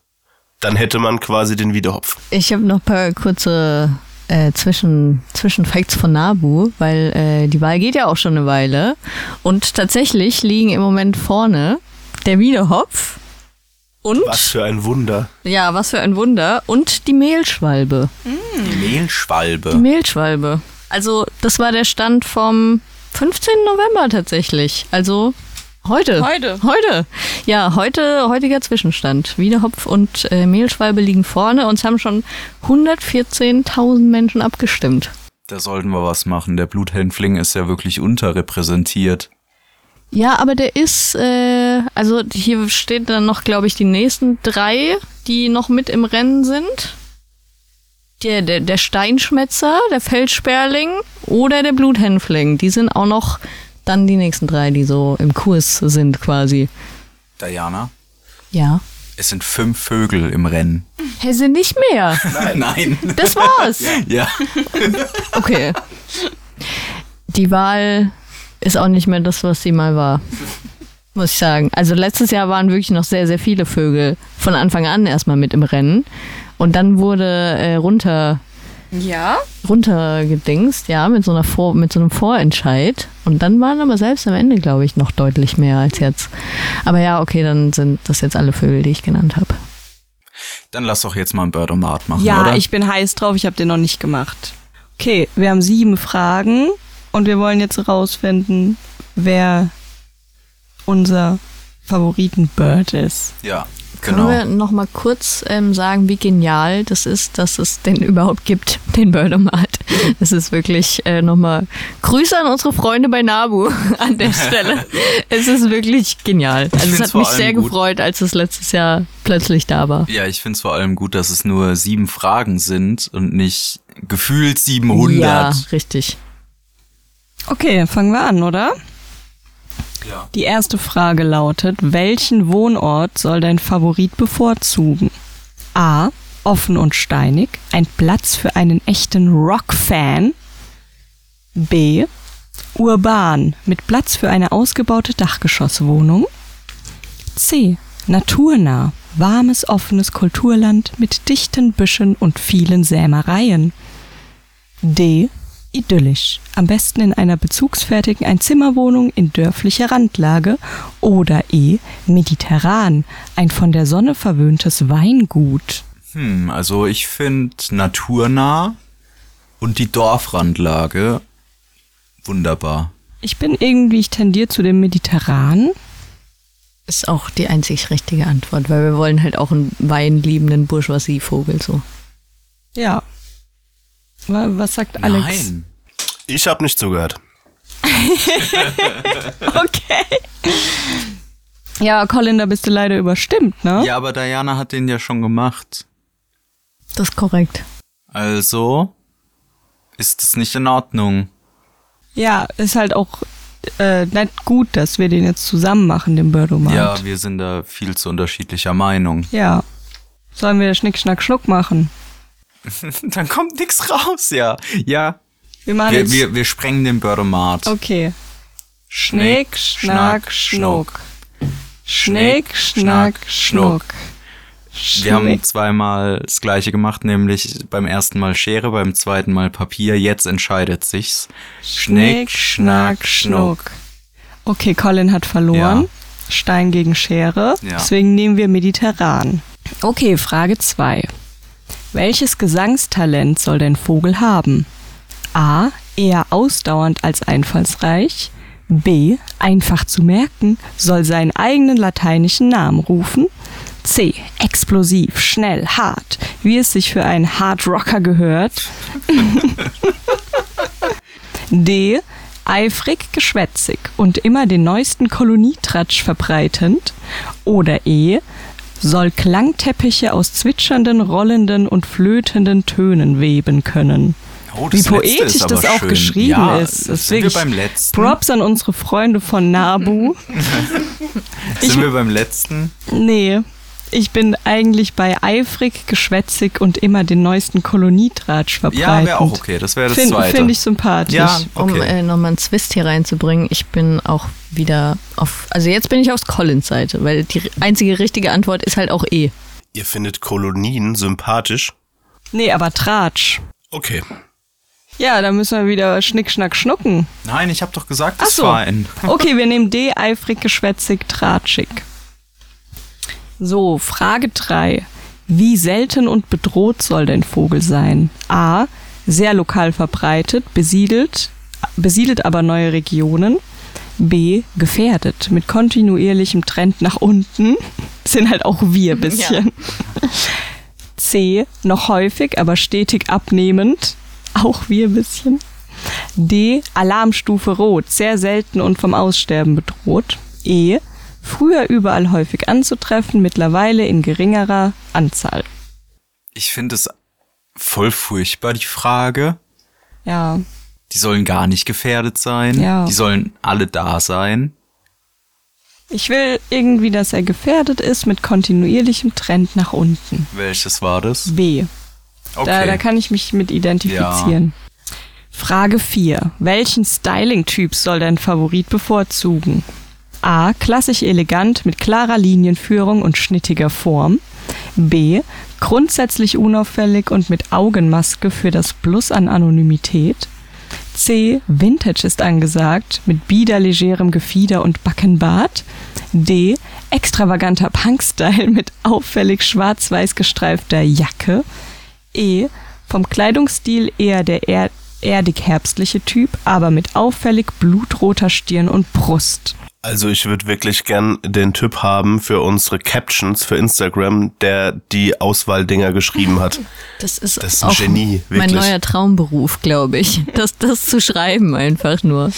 Dann hätte man quasi den Wiedehopf. Ich habe noch ein paar kurze äh, Zwischen, Zwischenfacts von Nabu, weil äh, die Wahl geht ja auch schon eine Weile. Und tatsächlich liegen im Moment vorne der Wiederhopf und, Was für ein Wunder. ja, was für ein Wunder, und die Mehlschwalbe. Die Mehlschwalbe. Die Mehlschwalbe. Also, das war der Stand vom 15. November tatsächlich. Also heute. Heute. Heute. Ja, heute, heutiger Zwischenstand. Wiedehopf und äh, Mehlschwalbe liegen vorne und es haben schon 114.000 Menschen abgestimmt. Da sollten wir was machen. Der Bluthämpfling ist ja wirklich unterrepräsentiert. Ja, aber der ist, äh, also hier steht dann noch, glaube ich, die nächsten drei, die noch mit im Rennen sind. Der, der, der Steinschmetzer, der Feldsperling oder der Bluthänfling. Die sind auch noch dann die nächsten drei, die so im Kurs sind quasi. Diana, Ja. es sind fünf Vögel im Rennen. Hey, sind nicht mehr. Nein. Das war's. Ja. Okay. Die Wahl ist auch nicht mehr das, was sie mal war. Muss ich sagen. Also letztes Jahr waren wirklich noch sehr, sehr viele Vögel von Anfang an erstmal mit im Rennen. Und dann wurde äh, runter, Ja? runtergedingst, ja, mit so, einer Vor mit so einem Vorentscheid. Und dann waren aber selbst am Ende, glaube ich, noch deutlich mehr als jetzt. Aber ja, okay, dann sind das jetzt alle Vögel, die ich genannt habe. Dann lass doch jetzt mal ein Birdomat machen, Ja, oder? ich bin heiß drauf, ich habe den noch nicht gemacht. Okay, wir haben sieben Fragen und wir wollen jetzt herausfinden, wer unser Favoritenbird ist. Ja, Können genau. wir noch mal kurz ähm, sagen, wie genial das ist, dass es den überhaupt gibt, [laughs] den Birdomat. Es [laughs] ist wirklich äh, noch mal Grüße an unsere Freunde bei Nabu [laughs] an der Stelle. es ist wirklich genial. Also es hat mich sehr gut. gefreut, als es letztes Jahr plötzlich da war. Ja, ich finde es vor allem gut, dass es nur sieben Fragen sind und nicht gefühlt 700. Ja, richtig. Okay, fangen wir an, oder? Die erste Frage lautet, welchen Wohnort soll dein Favorit bevorzugen? A. Offen und steinig, ein Platz für einen echten Rock-Fan. B. Urban, mit Platz für eine ausgebaute Dachgeschosswohnung. C. Naturnah, warmes, offenes Kulturland mit dichten Büschen und vielen Sämereien. D. Idyllisch. Am besten in einer bezugsfertigen Einzimmerwohnung in dörflicher Randlage. Oder E. Mediterran. Ein von der Sonne verwöhntes Weingut. Hm, also ich finde naturnah und die Dorfrandlage wunderbar. Ich bin irgendwie, ich tendiere zu dem Mediterran. Ist auch die einzig richtige Antwort, weil wir wollen halt auch einen weinliebenden Bourgeoisie-Vogel so. Ja. Wa- Was sagt Alex? Nein. Ich habe nicht zugehört. [laughs] Okay. Ja, Colin, da bist du leider überstimmt, ne? Ja, aber Diana hat den ja schon gemacht. Das ist korrekt. Also ist es nicht in Ordnung. Ja, ist halt auch äh, nicht gut, dass wir den jetzt zusammen machen, den Birdomat. Ja, wir sind da viel zu unterschiedlicher Meinung. Ja. Sollen wir Schnick, Schnack, Schnuck machen? [laughs] Dann kommt nichts raus, ja. Ja. Wir machen Wir, jetzt... wir, wir sprengen den Bördemat. okay. Schnick, Schnack, Schnuck. Schnick, Schnack, Schnuck. Wir haben zweimal das gleiche gemacht, nämlich beim ersten Mal Schere, beim zweiten Mal Papier. Jetzt entscheidet sich's. Schnick, Schnack, Schnuck. Okay, Colin hat verloren. Stein gegen Schere. Ja. Deswegen nehmen wir mediterran. Okay, Frage 2. Welches Gesangstalent soll dein Vogel haben? A. Eher ausdauernd als einfallsreich. B. Einfach zu merken, soll seinen eigenen lateinischen Namen rufen. C. Explosiv, schnell, hart, wie es sich für einen Hard Rocker gehört. [laughs] D. Eifrig, geschwätzig und immer den neuesten Kolonietratsch verbreitend. Oder E. Soll Klangteppiche aus zwitschernden, rollenden und flötenden Tönen weben können. Oh, Wie poetisch das auch schön. geschrieben ja, ist. Das sind wir beim letzten? Props an unsere Freunde von Nabu. [laughs] Sind wir beim letzten? Nee, ich bin eigentlich bei eifrig, geschwätzig und immer den neuesten Kolonietratsch verbreitend. Ja, wäre auch okay. Das wäre das Finde zweite. find ich sympathisch. Ja, Um okay. äh, nochmal einen Twist hier reinzubringen, ich bin auch wieder auf, also jetzt bin ich auf Collins Seite, weil die einzige richtige Antwort ist halt auch E. Ihr findet Kolonien sympathisch? Nee, aber Tratsch. Okay. Ja, da müssen wir wieder Schnick, Schnack, Schnucken. Nein, ich habe doch gesagt, Ach das so. war ein. Okay, wir nehmen D, eifrig, geschwätzig, tratschig. So, Frage 3. Wie selten und bedroht soll dein Vogel sein? A. Sehr lokal verbreitet, besiedelt, besiedelt aber neue Regionen. B. Gefährdet, mit kontinuierlichem Trend nach unten. [laughs] Sind halt auch wir [laughs] ein bisschen. C. Noch häufig, aber stetig abnehmend. Auch wir ein bisschen. D. Alarmstufe Rot, sehr selten und vom Aussterben bedroht. E. Früher überall häufig anzutreffen, mittlerweile in geringerer Anzahl. Ich finde es voll furchtbar, die Frage. Ja, Die sollen gar nicht gefährdet sein. Ja. Die sollen alle da sein. ich will irgendwie, dass er gefährdet ist mit kontinuierlichem Trend nach unten. Welches war das? B. Okay. Da, da kann ich mich mit identifizieren. Frage 4. Welchen Styling-Typ soll dein Favorit bevorzugen? A. Klassisch elegant mit klarer Linienführung und schnittiger Form. B. Grundsätzlich unauffällig und mit Augenmaske für das Plus an Anonymität. C. Vintage ist angesagt mit biederlegerem Gefieder und Backenbart. D. Extravaganter Punk-Style mit auffällig schwarz-weiß gestreifter Jacke. E. Vom Kleidungsstil eher der er erdig-herbstliche Typ, aber mit auffällig blutroter Stirn und Brust. Also ich würde wirklich gern den Typ haben für unsere Captions für Instagram, der die Auswahldinger geschrieben hat. [laughs] Das ist, Das ist ein auch Genie, mein wirklich. neuer Traumberuf, glaube ich. Das, das zu schreiben einfach nur.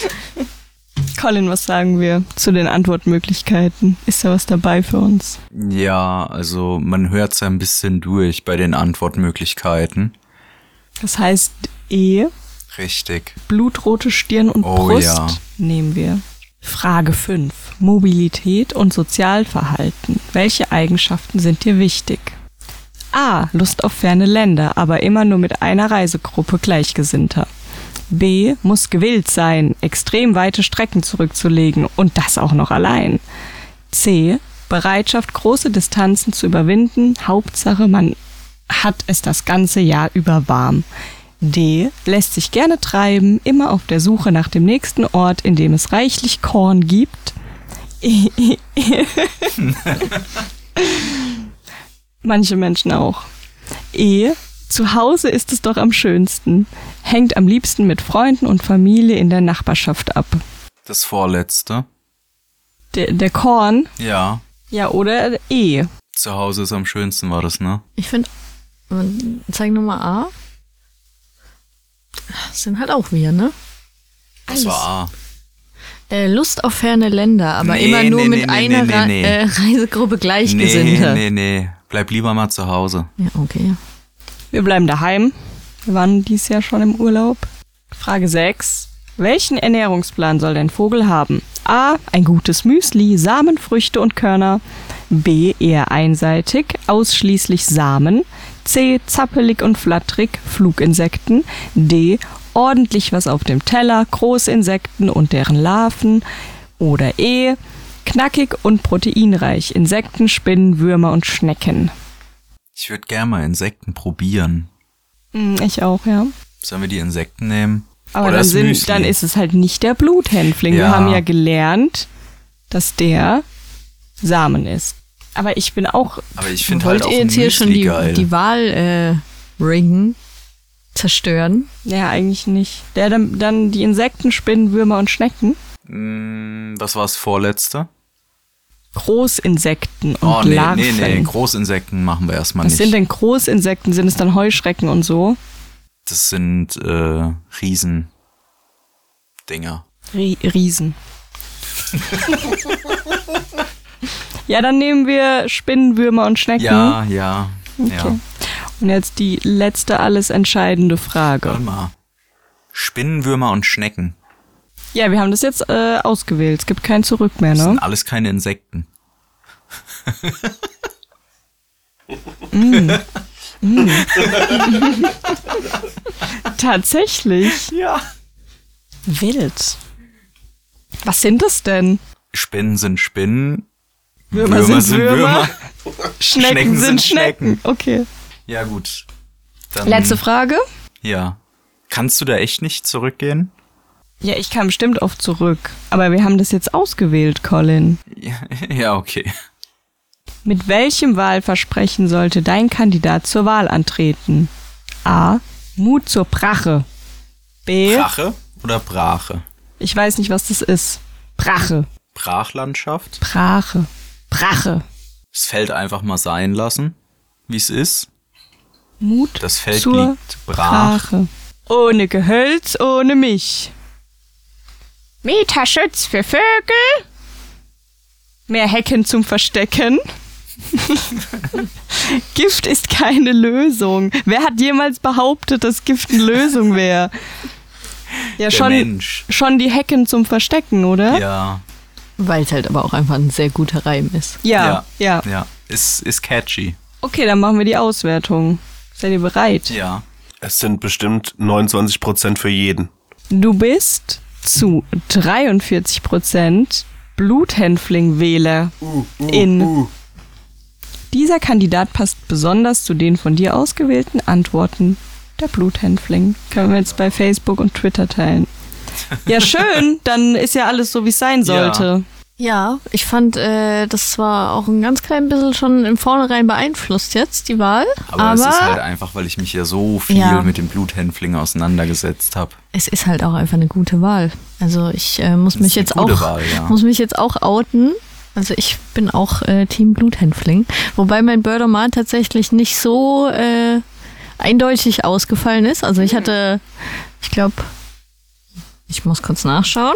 Colin, was sagen wir zu den Antwortmöglichkeiten? Ist da was dabei für uns? Ja, also man hört es ja ein bisschen durch bei den Antwortmöglichkeiten. Das heißt, E, Richtig. blutrote Stirn und Oh, Brust ja. nehmen wir. Frage 5. Mobilität und Sozialverhalten. Welche Eigenschaften sind dir wichtig? A. Lust auf ferne Länder, aber immer nur mit einer Reisegruppe Gleichgesinnter. B. Muss gewillt sein, extrem weite Strecken zurückzulegen und das auch noch allein. C. Bereitschaft, große Distanzen zu überwinden. Hauptsache, man hat es das ganze Jahr über warm. D. Lässt sich gerne treiben, immer auf der Suche nach dem nächsten Ort, in dem es reichlich Korn gibt. [laughs] Manche Menschen auch. E. Zu Hause ist es doch am schönsten. Hängt am liebsten mit Freunden und Familie in der Nachbarschaft ab. Das vorletzte. Der, der Korn, Ja. ja, oder E. Zu Hause ist am schönsten, war das, ne? Ich finde, zeig nochmal A. Das sind halt auch wir, ne? Das war A. Äh, Lust auf ferne Länder, aber Nee, immer nur nee, mit nee, einer nee. Äh, Reisegruppe Gleichgesinnter. Nee, nee, nee. Bleib lieber mal zu Hause. Ja, okay. Wir bleiben daheim. Wir waren dieses Jahr schon im Urlaub. Frage 6. Welchen Ernährungsplan soll dein Vogel haben? A. Ein gutes Müsli, Samen, Früchte und Körner. B. Eher einseitig, ausschließlich Samen. C. Zappelig und flatterig, Fluginsekten. D. Ordentlich was auf dem Teller, Großinsekten und deren Larven. Oder E. Knackig und proteinreich, Insekten, Spinnen, Würmer und Schnecken. Ich würde gerne mal Insekten probieren. Hm, ich auch, ja. Sollen wir die Insekten nehmen? Aber Oder dann, sind, Müsli? dann ist es halt nicht der Bluthänfling. Wir Ja. haben ja gelernt, dass der Samen ist. Aber ich bin auch. Aber ich finde Wollt halt auch ihr jetzt hier schon die, geil. die Wahl äh, ringen? Zerstören? Ja, eigentlich nicht. Der dann, dann die Insekten, Spinnen, Würmer und Schnecken. Mm, Was war das vorletzte? Großinsekten und Oh, nee, Larven. nee, nee. Großinsekten machen wir erstmal Was nicht. sind denn Großinsekten? Sind es dann Heuschrecken und so? Das sind äh, Riesendinger. Rie Riesen. [laughs] ja, dann nehmen wir Spinnen, Würmer und Schnecken. Ja, ja, ja. Okay. Und jetzt die letzte, alles entscheidende Frage. Warte mal. Spinnenwürmer und Schnecken. Ja, wir haben das jetzt äh, ausgewählt. Es gibt kein Zurück mehr, Das ne? sind alles keine Insekten. [laughs] Tatsächlich. Ja. Wild. Was sind das denn? Spinnen sind Spinnen. Würmer, sind Würmer. [laughs] Schnecken, Schnecken sind Schnecken. Okay. Ja, gut. Dann, Letzte Frage. Ja. Kannst du da echt nicht zurückgehen? Ja, ich kam bestimmt oft zurück. Aber wir haben das jetzt ausgewählt, Colin. Ja, [laughs] ja okay. Mit welchem Wahlversprechen sollte dein Kandidat zur Wahl antreten? A. Mut zur Brache. B. Brache oder Brache? Ich weiß nicht, was das ist. Brache. Brachlandschaft? Brache. Brache. Das Feld einfach mal sein lassen, wie es ist. Mut Das Feld zur liegt brach. Brache. Ohne Gehölz, ohne mich. Mieterschutz für Vögel. Mehr Hecken zum Verstecken. [laughs] Gift ist keine Lösung. Wer hat jemals behauptet, dass Gift eine Lösung wäre? Ja, Der schon, Mensch. schon die Hecken zum Verstecken, oder? Ja, Weil es halt aber auch einfach ein sehr guter Reim ist. Ja, ja. ja. Ist, ist catchy. Okay, dann machen wir die Auswertung. Seid ihr bereit? Ja. Es sind bestimmt 29 Prozent für jeden. Du bist zu 43 Prozent Bluthänfling-Wähler in. Dieser Kandidat passt besonders zu den von dir ausgewählten Antworten der Bluthänfling. Können wir jetzt bei Facebook und Twitter teilen. Ja, schön. Dann ist ja alles so, wie es sein sollte. Ja, ich fand, äh, das war auch ein ganz klein bisschen schon im Vornherein beeinflusst jetzt, die Wahl. Aber, Aber, es ist halt einfach, weil ich mich ja so viel Ja. mit dem Bluthänfling auseinandergesetzt habe. es ist halt auch einfach eine gute Wahl. Also ich äh, muss mich jetzt auch Wahl, ja. muss mich jetzt auch outen. Also ich bin auch äh, Team Bluthänfling, wobei mein Bördermann tatsächlich nicht so äh, eindeutig ausgefallen ist. Also ich hatte, ich glaube, ich muss kurz nachschauen.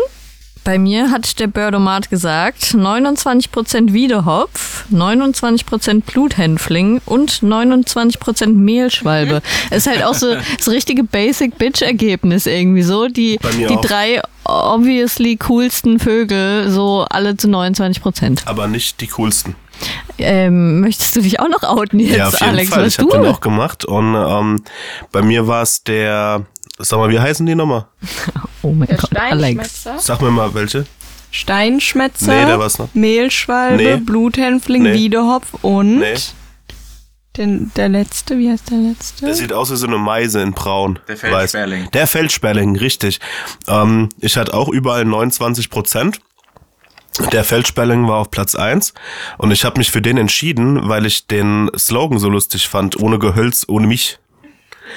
Bei mir hat der Bördomat gesagt, 29% Wiedehopf, 29% Bluthänfling und 29% Mehlschwalbe. ist halt auch so [laughs] das richtige Basic-Bitch-Ergebnis irgendwie so. Die, die auch. drei obviously coolsten Vögel, so alle zu 29%. Aber nicht die coolsten. Ähm, möchtest du dich auch noch outen jetzt, ja, auf jeden Alex? Fall. Ich habe den auch gemacht. Und ähm, bei mir war es der. Sag mal, wie heißen die nochmal? oh mein Gott, Alex. Sag mir mal welche. Steinschmetzer, Nee, der war's noch. Mehlschwalbe, Nee. Bluthänfling, Nee. Wiedehopf und Nee. den, der letzte, wie heißt der letzte? Der sieht aus wie so eine Meise in Braun. Der Feldsperling. Weiß. Der Feldsperling, richtig. Ähm, ich hatte auch überall 29 Prozent. Der Feldsperling war auf Platz 1 und ich habe mich für den entschieden, weil ich den Slogan so lustig fand, ohne Gehölz, ohne mich.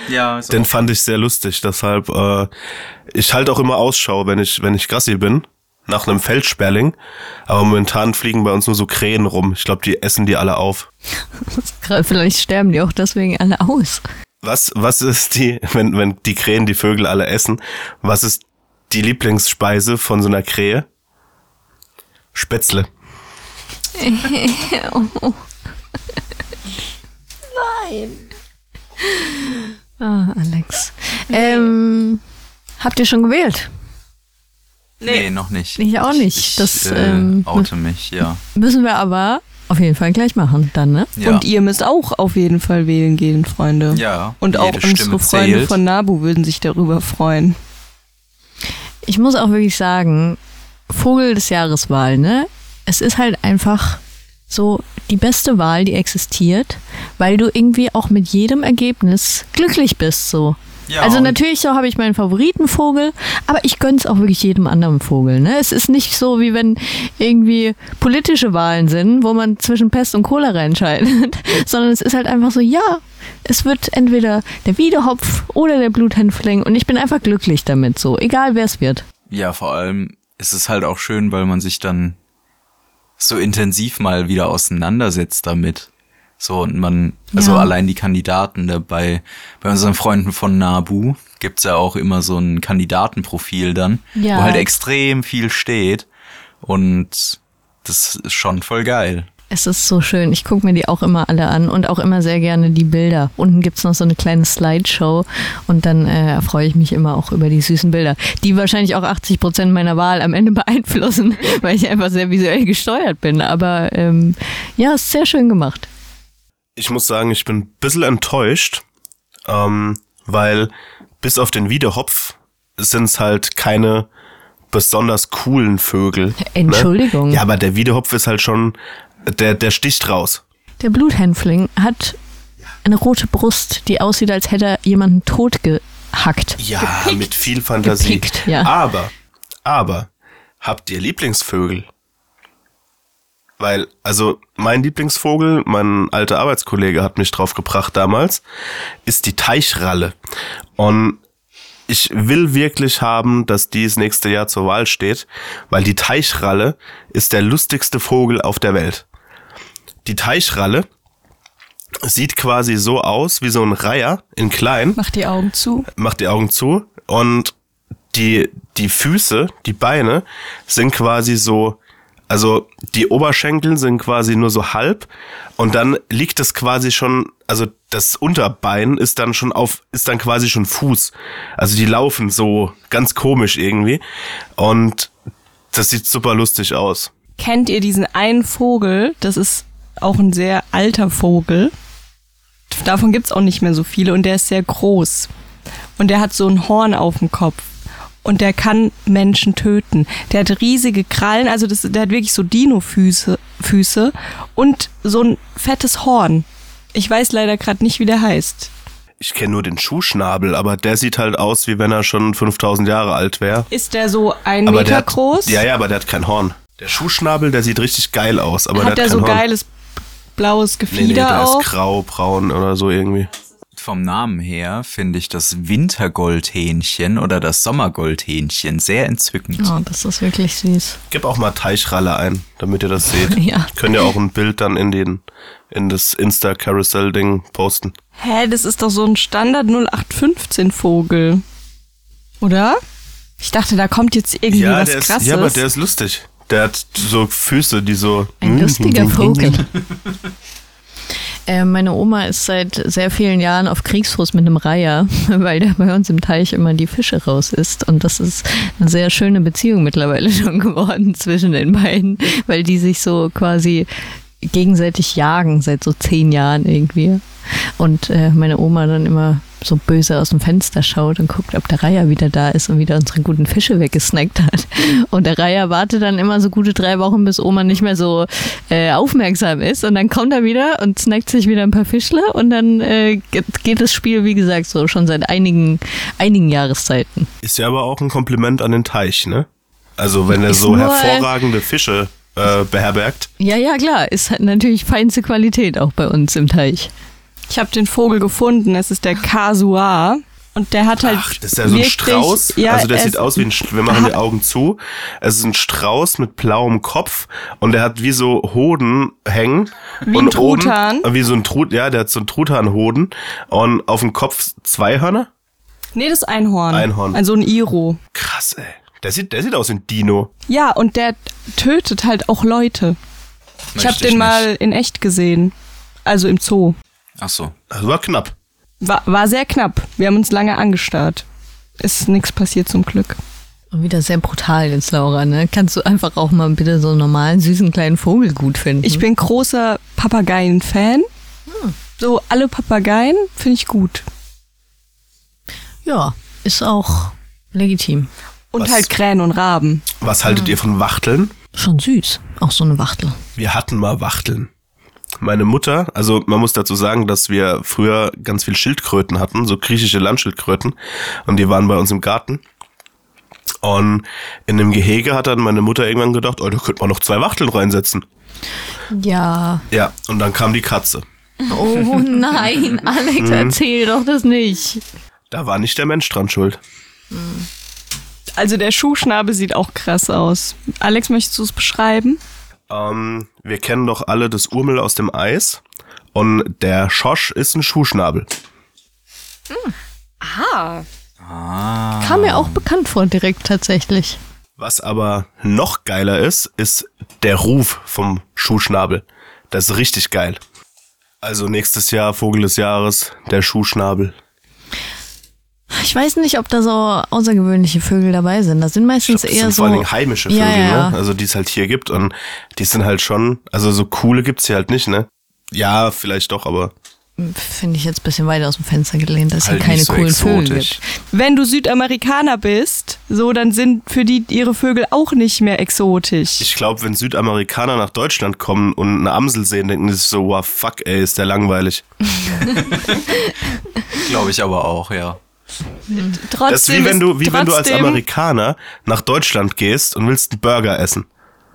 Ja, ist Den auch- fand ich sehr lustig, deshalb äh, ich halte auch immer Ausschau, wenn ich wenn ich Gassi bin nach einem Feldsperling, aber momentan fliegen bei uns nur so Krähen rum. Ich glaube, die essen die alle auf. [laughs] Vielleicht sterben die auch deswegen alle aus. Was, was ist die, wenn, wenn die Krähen die Vögel alle essen, was ist die Lieblingsspeise von so einer Krähe? Spätzle. [laughs] [laughs] Nein. Ah, Alex. Ähm, habt ihr schon gewählt? Nee, noch nicht. Ich auch nicht. Ich Das, äh, ähm, oute mich, ja. Müssen wir aber auf jeden Fall gleich machen, dann, ne? ja. Und ihr müsst auch auf jeden Fall wählen gehen, Freunde. Ja, Und auch unsere Stimme Freunde zählt. von Nabu würden sich darüber freuen. Ich muss auch wirklich sagen, Vogel des Jahres Wahl, ne? Es ist halt einfach so die beste Wahl, die existiert, weil du irgendwie auch mit jedem Ergebnis glücklich bist, so. Ja, also natürlich so habe ich meinen Favoritenvogel, aber ich gönn's auch wirklich jedem anderen Vogel. Ne? Es ist nicht so, wie wenn irgendwie politische Wahlen sind, wo man zwischen Pest und Cholera entscheidet, [laughs] sondern es ist halt einfach so, ja, es wird entweder der Wiedehopf oder der Bluthänfling und ich bin einfach glücklich damit, so, egal wer es wird. Ja, vor allem ist es halt auch schön, weil man sich dann so intensiv mal wieder auseinandersetzt damit. So, und man, also Ja. allein die Kandidaten da bei, bei unseren Freunden von Nabu gibt's ja auch immer so ein Kandidatenprofil dann, Ja. wo halt extrem viel steht. Und das ist schon voll geil. Es ist so schön. Ich gucke mir die auch immer alle an und auch immer sehr gerne die Bilder. Unten gibt's noch so eine kleine Slideshow und dann äh, freue ich mich immer auch über die süßen Bilder, die wahrscheinlich auch 80 Prozent meiner Wahl am Ende [laughs] beeinflussen, weil ich einfach sehr visuell gesteuert bin. Aber ähm, ja, ist sehr schön gemacht. Ich muss sagen, ich bin ein bisschen enttäuscht, ähm, weil bis auf den Wiedehopf sind es halt keine besonders coolen Vögel. Entschuldigung. Ne? Ja, aber der Wiedehopf ist halt schon, der, der sticht raus. Der Bluthänfling hat eine rote Brust, die aussieht, als hätte er jemanden totgehackt. Ja, mit viel Fantasie. Gepickt, ja. Aber, aber, habt ihr Lieblingsvögel? Weil, also mein Lieblingsvogel, mein alter Arbeitskollege hat mich drauf gebracht damals, ist die Teichralle. Und ich will wirklich haben, dass die das nächste Jahr zur Wahl steht, weil die Teichralle ist der lustigste Vogel auf der Welt. Die Teichralle sieht quasi so aus wie so ein Reiher in klein Mach die Augen zu. macht die Augen zu und die, die Füße, die Beine sind quasi so, also die Oberschenkel sind quasi nur so halb und dann liegt es quasi schon, also das Unterbein ist dann schon auf, ist dann quasi schon Fuß. Also die laufen so ganz komisch irgendwie und das sieht super lustig aus. Kennt ihr diesen einen Vogel? Das ist auch ein sehr alter Vogel. Davon gibt's auch nicht mehr so viele und der ist sehr groß. Und der hat so ein Horn auf dem Kopf. Und der kann Menschen töten. Der hat riesige Krallen, also das, der hat wirklich so Dino-Füße Füße und so ein fettes Horn. Ich weiß leider gerade nicht, wie der heißt. Ich kenne nur den Schuhschnabel, aber der sieht halt aus, wie wenn er schon 5000 Jahre alt wäre. Ist der so ein Aber Meter hat, groß? Ja, ja, aber der hat kein Horn. Der Schuhschnabel, der sieht richtig geil aus, aber hat der der hat so kein Horn. geiles blaues Nee, nee, Gefieder der auch? ist grau, braun oder so irgendwie. Vom Namen her finde ich das Wintergoldhähnchen oder das Sommergoldhähnchen sehr entzückend. Oh, das ist wirklich süß. Gib auch mal Teichralle ein, damit ihr das seht. [laughs] Ja. Könnt ihr auch ein Bild dann in den in das Insta-Carousel-Ding posten. Hä, das ist doch so ein Standard 0815 Vogel. Oder? Ich dachte, da kommt jetzt irgendwie was der ist, krasses. ja, aber der ist lustig. Der hat so Füße, die so. Ein lustiger Vogel. [laughs] Äh, meine Oma ist seit sehr vielen Jahren auf Kriegsfuß mit einem Reiher, [laughs] weil der bei uns im Teich immer die Fische raus ist. Und das ist eine sehr schöne Beziehung mittlerweile [laughs] schon geworden zwischen den beiden, weil die sich so quasi gegenseitig jagen seit so zehn Jahren irgendwie. Und äh, meine Oma dann immer so böse aus dem Fenster schaut und guckt, ob der Reiher wieder da ist und wieder unsere guten Fische weggesnackt hat. Und der Reiher wartet dann immer so gute drei Wochen, bis Oma nicht mehr so äh, aufmerksam ist. Und dann kommt er wieder und snackt sich wieder ein paar Fischle und dann äh, geht- das Spiel, wie gesagt, so schon seit einigen, einigen Jahreszeiten. Ist ja aber auch ein Kompliment an den Teich, ne? Also wenn er Ist so hervorragende Fische äh, beherbergt. Ja, ja, klar, ist halt natürlich feinste Qualität auch bei uns im Teich. Ich habe den Vogel gefunden. Es ist der Kasua. Und der hat halt. Ach, das ist ja so ein wirklich- Strauß. Ja, also der er sieht aus wie ein, wir machen die Augen zu. Es ist ein Strauß mit blauem Kopf und der hat wie so Hoden hängen. Wie und ein Truthahn. Oben, wie so ein Trut, ja, der hat so ein Truthahnhoden und auf dem Kopf zwei Hörner. Nee, das ist Einhorn. Einhorn. Also ein Iro. Krass, ey. Der sieht, der sieht aus wie ein Dino. Ja, und der tötet halt auch Leute. Ich habe Möchte den nicht. mal in echt gesehen. Also im Zoo. Ach so. Das war knapp. War, war sehr knapp. Wir haben uns lange angestarrt. Ist nichts passiert zum Glück. Wieder sehr brutal jetzt, Laura, ne? Kannst du einfach auch mal bitte so einen normalen, süßen kleinen Vogel gut finden? Ich bin großer Papageien-Fan. So alle Papageien finde ich gut. ja, ist auch legitim. Und Was? halt Krähen und Raben. Was haltet ihr von Wachteln? Schon süß. Auch so eine Wachtel. Wir hatten mal Wachteln. Meine Mutter, also man muss dazu sagen, dass wir früher ganz viel Schildkröten hatten, so griechische Landschildkröten, und die waren bei uns im Garten. Und in dem Gehege hat dann meine Mutter irgendwann gedacht, oh, da könnte man noch zwei Wachteln reinsetzen. Ja. Ja, und dann kam die Katze. Oh nein, [laughs] Alex, erzähl doch das nicht. Da war nicht der Mensch dran schuld. Also der Schuhschnabel sieht auch krass aus. Alex, möchtest du es beschreiben? Ähm, wir kennen doch alle das Urmel aus dem Eis. Und der Schosch ist ein Schuhschnabel. Kam mir auch bekannt vor, direkt tatsächlich. Was aber noch geiler ist, ist der Ruf vom Schuhschnabel. Das ist richtig geil. Also nächstes Jahr, Vogel des Jahres, der Schuhschnabel. Ich weiß nicht, ob da so außergewöhnliche Vögel dabei sind. Das sind meistens glaub, das eher sind so. vor allen Dingen heimische Vögel, ja, ja. ne? Also die es halt hier gibt. Und die sind halt schon, also so coole gibt's hier halt nicht, ne? Ja, vielleicht doch, aber Finde ich jetzt ein bisschen weiter aus dem Fenster gelehnt, dass Halt hier keine so coolen Vögel exotisch. gibt. Wenn du Südamerikaner bist, so dann sind für die ihre Vögel auch nicht mehr exotisch. ich glaube, wenn Südamerikaner nach Deutschland kommen und eine Amsel sehen, denken die sich so, wow, fuck, ey, ist der langweilig. [laughs] [laughs] Glaube ich aber auch, ja. Trotzdem Das ist wie wenn du, wie wenn du als Amerikaner nach Deutschland gehst und willst einen Burger essen.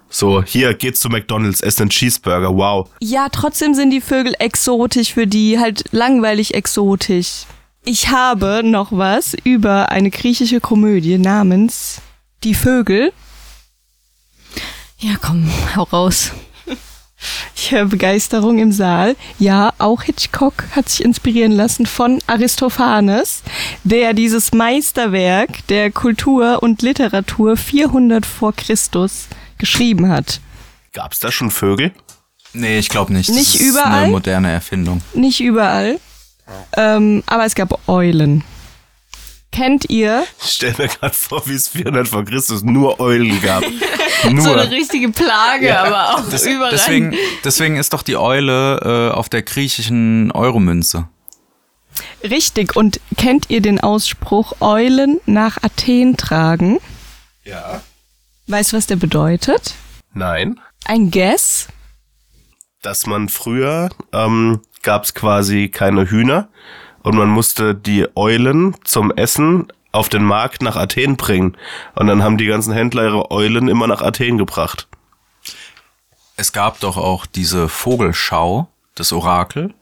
So, hier geht's zu McDonalds, ess einen Cheeseburger, wow. Ja, trotzdem sind die Vögel exotisch für die, halt langweilig exotisch. Ich habe noch was über eine griechische Komödie namens Die Vögel. Ja, komm, hau raus. Ich höre Begeisterung im Saal. Ja, auch Hitchcock hat sich inspirieren lassen von Aristophanes, der dieses Meisterwerk der Kultur und Literatur 400 vor Christus geschrieben hat. Gab's da schon Vögel? Nee, ich glaube nicht. Das Nicht ist überall? eine moderne Erfindung. Nicht überall, ähm, aber es gab Eulen. Kennt ihr? Ich stell mir gerade vor, wie es 400 vor Christus nur Eulen gab. [laughs] nur. So eine richtige Plage, aber auch Das, überall. deswegen, deswegen ist doch die Eule äh, auf der griechischen Euromünze. Richtig. Und kennt ihr den Ausspruch Eulen nach Athen tragen? ja. Weißt du, was der bedeutet? Nein. Ein Guess? Dass man früher ähm, gab's quasi keine Hühner und man musste die Eulen zum Essen auf den Markt nach Athen bringen. Und dann haben die ganzen Händler ihre Eulen immer nach Athen gebracht. Es gab doch auch diese Vogelschau, das Orakel.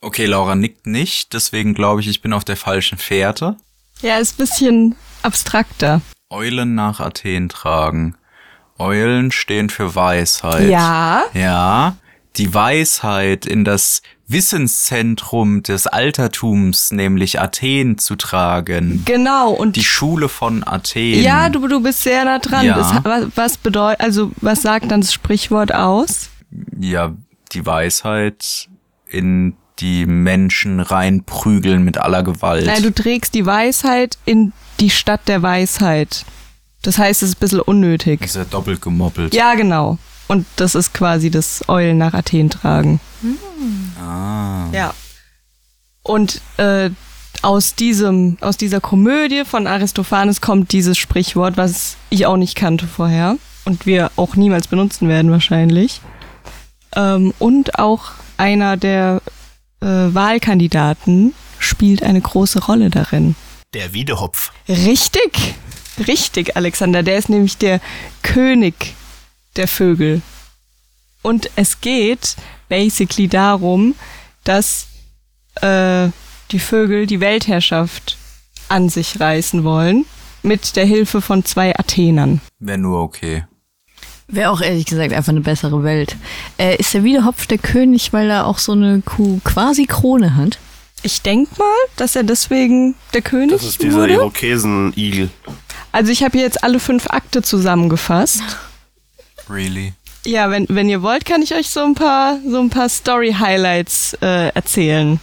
Okay, Laura nickt nicht, deswegen glaube ich, ich bin auf der falschen Fährte. Ja, ist ein bisschen abstrakter. Eulen nach Athen tragen. Eulen stehen für Weisheit. Ja. Ja. Die Weisheit in das Wissenszentrum des Altertums, nämlich Athen, zu tragen. Genau. Und Die Schule von Athen. ja, du, du bist sehr nah dran. Ja. Das, was, was bedeutet, also was sagt dann das Sprichwort aus? ja, die Weisheit in die Menschen reinprügeln mit aller Gewalt. Nein, du trägst die Weisheit in die Stadt der Weisheit. Das heißt, es ist ein bisschen unnötig. ist ja doppelt gemoppelt. Ja, genau. Und das ist quasi das Eulen nach Athen tragen. Ah. Ja. Und äh, aus diesem, aus dieser Komödie von Aristophanes kommt dieses Sprichwort, was ich auch nicht kannte vorher und wir auch niemals benutzen werden wahrscheinlich. Ähm, und auch einer der äh, Wahlkandidaten spielt eine große Rolle darin. Der Wiedehopf. Richtig, richtig, Alexander. Der ist nämlich der König der Vögel. Und es geht basically darum, dass äh, die Vögel die Weltherrschaft an sich reißen wollen, mit der Hilfe von zwei Athenern. Wäre nur okay. Wäre auch ehrlich gesagt einfach eine bessere Welt. Äh, ist der Wiedehopf der König, weil er auch so eine Kuh quasi Krone hat? Ich denk mal, dass er deswegen der König Das ist dieser wurde. Irokesen-Igel. Also ich habe hier jetzt alle fünf Akte zusammengefasst. Really? Ja, wenn, wenn ihr wollt, kann ich euch so ein paar, so ein paar Story-Highlights äh, erzählen.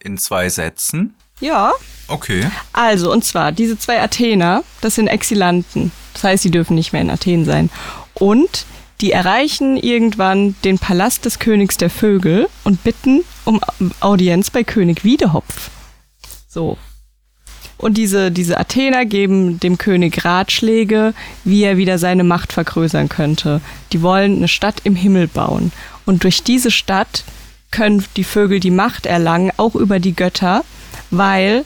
In zwei Sätzen. Ja, Okay. Also, und zwar, diese zwei Athener, das sind Exilanten. Das heißt, sie dürfen nicht mehr in Athen sein. Und die erreichen irgendwann den Palast des Königs der Vögel und bitten um Audienz bei König Wiedehopf. So. Und diese, diese Athener geben dem König Ratschläge, wie er wieder seine Macht vergrößern könnte. Die wollen eine Stadt im Himmel bauen. Und durch diese Stadt können die Vögel die Macht erlangen, auch über die Götter, weil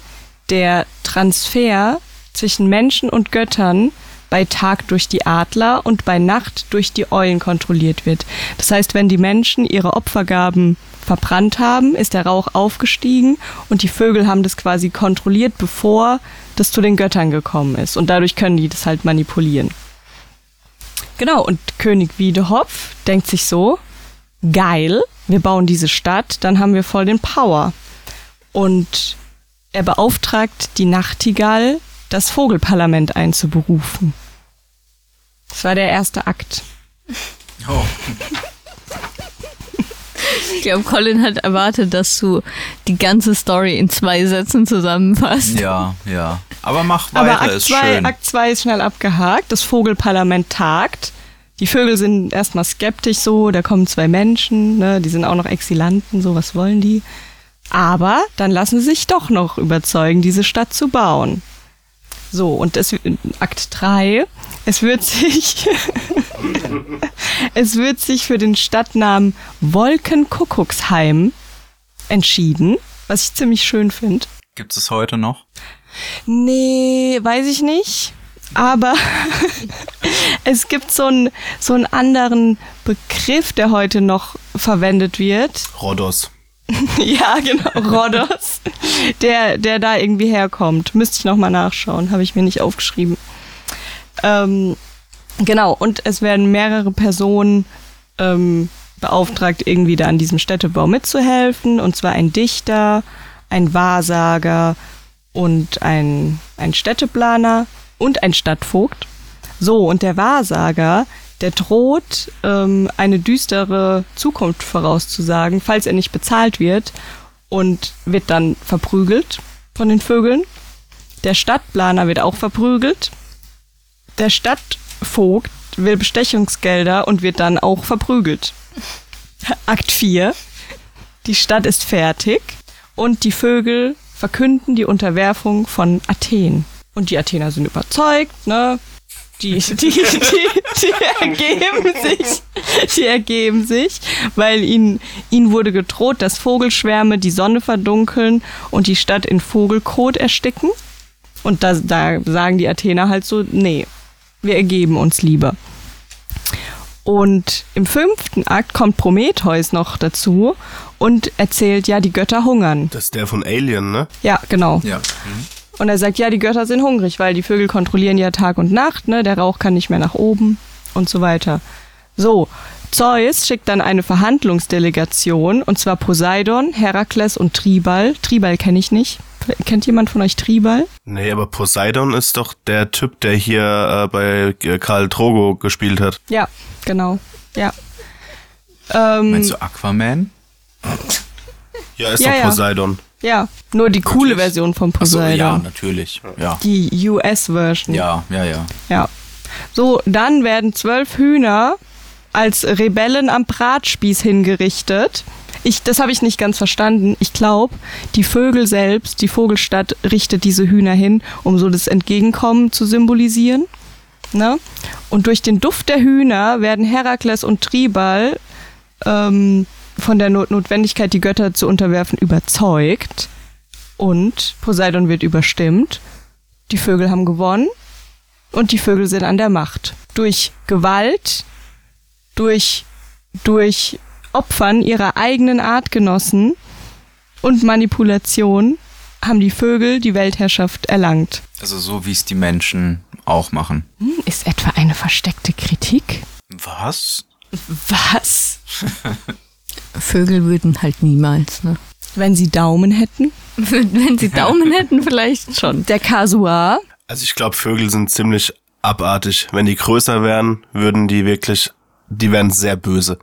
der Transfer zwischen Menschen und Göttern bei Tag durch die Adler und bei Nacht durch die Eulen kontrolliert wird. Das heißt, wenn die Menschen ihre Opfergaben verbrannt haben, ist der Rauch aufgestiegen und die Vögel haben das quasi kontrolliert, bevor das zu den Göttern gekommen ist. Und dadurch können die das halt manipulieren. Genau, und König Wiedehopf denkt sich so, geil, wir bauen diese Stadt, dann haben wir voll den Power. Und er beauftragt die Nachtigall, das Vogelparlament einzuberufen. Das war der erste Akt. Oh. [laughs] Ich glaube, Colin hat erwartet, dass du die ganze Story in zwei Sätzen zusammenfasst. Ja, ja. Aber mach weiter, Aber Akt ist 2 schön. Akt zwei ist schnell abgehakt. Das Vogelparlament tagt. Die Vögel sind erstmal skeptisch so, da kommen zwei Menschen, ne, die sind auch noch Exilanten, so was wollen die. Aber dann lassen sie sich doch noch überzeugen, diese Stadt zu bauen. So, und das, Akt 3, es wird sich, [laughs] es wird sich für den Stadtnamen Wolkenkuckucksheim entschieden, was ich ziemlich schön finde. Gibt es heute noch? Nee, weiß ich nicht. Aber [laughs] es gibt so einen, so einen anderen Begriff, der heute noch verwendet wird. Rhodos. [laughs] ja, genau, Rhodos, der, der da irgendwie herkommt. Müsste ich nochmal nachschauen, habe ich mir nicht aufgeschrieben. Ähm, genau, und es werden mehrere Personen ähm, beauftragt, irgendwie da an diesem Städtebau mitzuhelfen. Und zwar ein Dichter, ein Wahrsager und ein, ein Städteplaner und ein Stadtvogt. So, und der Wahrsager, der droht, ähm, eine düstere Zukunft vorauszusagen, falls er nicht bezahlt wird und wird dann verprügelt von den Vögeln. Der Stadtplaner wird auch verprügelt. Der Stadtvogt will Bestechungsgelder und wird dann auch verprügelt. Akt 4. Die Stadt ist fertig und die Vögel verkünden die Unterwerfung von Athen. Und die Athener sind überzeugt, ne? Die, die, die, die ergeben sich, die ergeben sich, weil ihnen, ihnen wurde gedroht, dass Vogelschwärme die Sonne verdunkeln und die Stadt in Vogelkot ersticken. Und da, da sagen die Athener halt so, nee, wir ergeben uns lieber. Und im fünften Akt kommt Prometheus noch dazu und erzählt, ja, die Götter hungern. Das ist der von Alien, ne? Ja, genau. Ja. Und er sagt, ja, die Götter sind hungrig, weil die Vögel kontrollieren ja Tag und Nacht, ne? Der Rauch kann nicht mehr nach oben und so weiter. So, Zeus schickt dann eine Verhandlungsdelegation, und zwar Poseidon, Herakles und Tribal. Tribal kenne ich nicht. Kennt jemand von euch Tribal? Nee, aber Poseidon ist doch der Typ, der hier äh, bei Karl Drogo gespielt hat. Ja, genau. Ja. Ähm, Meinst du Aquaman? Ja, ist Ja, doch ja. Poseidon. ja, nur die coole Wirklich? Version von Ach so, Poseidon. ja, natürlich. Ja. Die US-Version. Ja, ja, ja. Ja. So, dann werden zwölf Hühner als Rebellen am Bratspieß hingerichtet. Ich, das habe ich nicht ganz verstanden. Ich glaube, die Vögel selbst, die Vogelstadt richtet diese Hühner hin, um so das Entgegenkommen zu symbolisieren. Ne? Und durch den Duft der Hühner werden Herakles und Tribal ähm, von der Not Notwendigkeit, die Götter zu unterwerfen, überzeugt. Und Poseidon wird überstimmt. Die Vögel haben gewonnen und die Vögel sind an der Macht. Durch Gewalt, durch, durch Opfern ihrer eigenen Artgenossen und Manipulation haben die Vögel die Weltherrschaft erlangt. Also so wie es die Menschen auch machen. Hm, ist etwa eine versteckte Kritik? Was? Was? [laughs] Vögel würden halt niemals, ne? Wenn sie Daumen hätten? [laughs] Wenn sie Daumen hätten, vielleicht schon. Der Kasuar, Also ich glaube, Vögel sind ziemlich abartig. Wenn die größer wären, würden die wirklich, die wären sehr böse.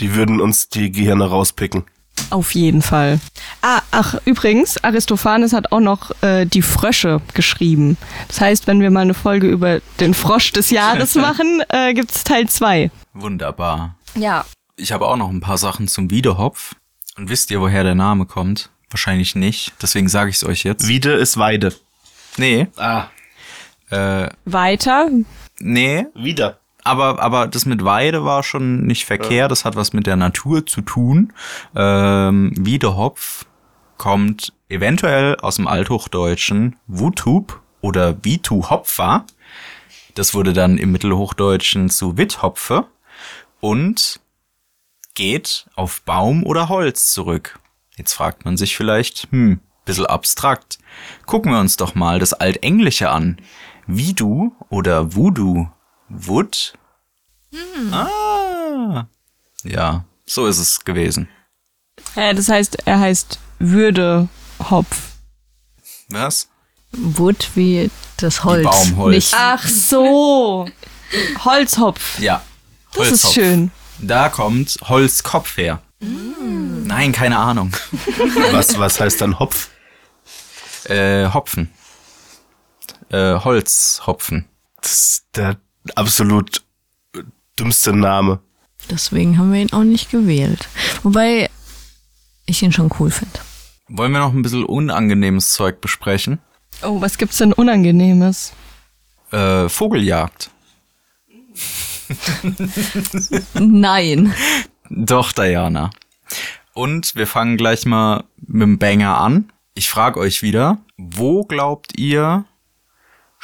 Die würden uns die Gehirne rauspicken. Auf jeden Fall. Ah, ach, übrigens, Aristophanes hat auch noch äh, die Frösche geschrieben. Das heißt, wenn wir mal eine Folge über den Frosch des Jahres [laughs] machen, äh, gibt's Teil 2. Wunderbar. Ja. Ich habe auch noch ein paar Sachen zum Wiedehopf. Und wisst ihr, woher der Name kommt? Wahrscheinlich nicht. Deswegen sage ich es euch jetzt. Wiede ist Weide. Nee. Ah. Äh, Weiter. nee. Wieder. Aber, aber das mit Weide war schon nicht verkehrt. Das hat was mit der Natur zu tun. Ähm, Wiedehopf kommt eventuell aus dem Althochdeutschen Wutub oder Vitu Hopfer. Das wurde dann im Mittelhochdeutschen zu Withopfe und geht auf Baum oder Holz zurück. Jetzt fragt man sich vielleicht, hm, bisschen abstrakt. Gucken wir uns doch mal das Altenglische an. Vidu oder Voodoo. Wood? Ah. Ja, so ist es gewesen. Äh, das heißt, er heißt Würdehopf. Was? Wood wie das Holz. Baumholz. Nicht Ach so. Holzhopf. Ja. Das ist Holzhopf. schön. Da kommt Holzkopf her. Nein, keine Ahnung. [laughs] Was, was heißt dann Hopf? Äh, Hopfen. Äh, Holzhopfen. Das ist der absolut dümmste Name. Deswegen haben wir ihn auch nicht gewählt. Wobei ich ihn schon cool finde. Wollen wir noch ein bisschen unangenehmes Zeug besprechen? Oh, was gibt's denn Unangenehmes? Äh, Vogeljagd. [laughs] Nein. Doch, Diana. Und wir fangen gleich mal mit dem Banger an. Ich frage euch wieder, wo glaubt ihr,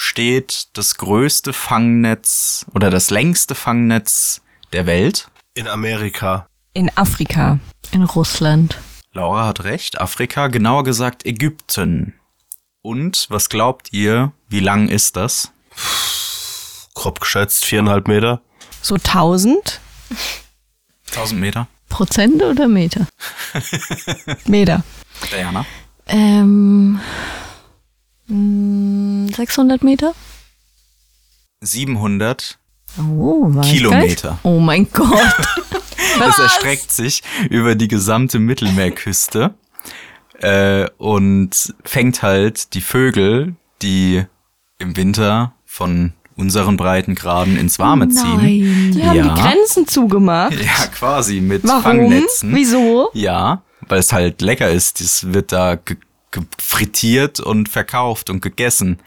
steht das größte Fangnetz oder das längste Fangnetz der Welt? In Amerika. In Afrika. In Russland. Laura hat recht, Afrika, genauer gesagt Ägypten. Und was glaubt ihr, wie lang ist das? Grob geschätzt viereinhalb Meter. So 1000 1000 Meter? Prozent oder Meter? [laughs] Meter. Diana? Ähm, 600 Meter? 700 Oh, Kilometer. Oh mein Gott. [laughs] [laughs] Das erstreckt sich über die gesamte Mittelmeerküste äh, und fängt halt die Vögel, die im Winter von unseren Breitengraden ins Warme ziehen. Nein. Die haben Ja. die Grenzen zugemacht. Ja, quasi mit Warum? Fangnetzen. Wieso? Ja, weil es halt lecker ist. Das wird da frittiert und verkauft und gegessen.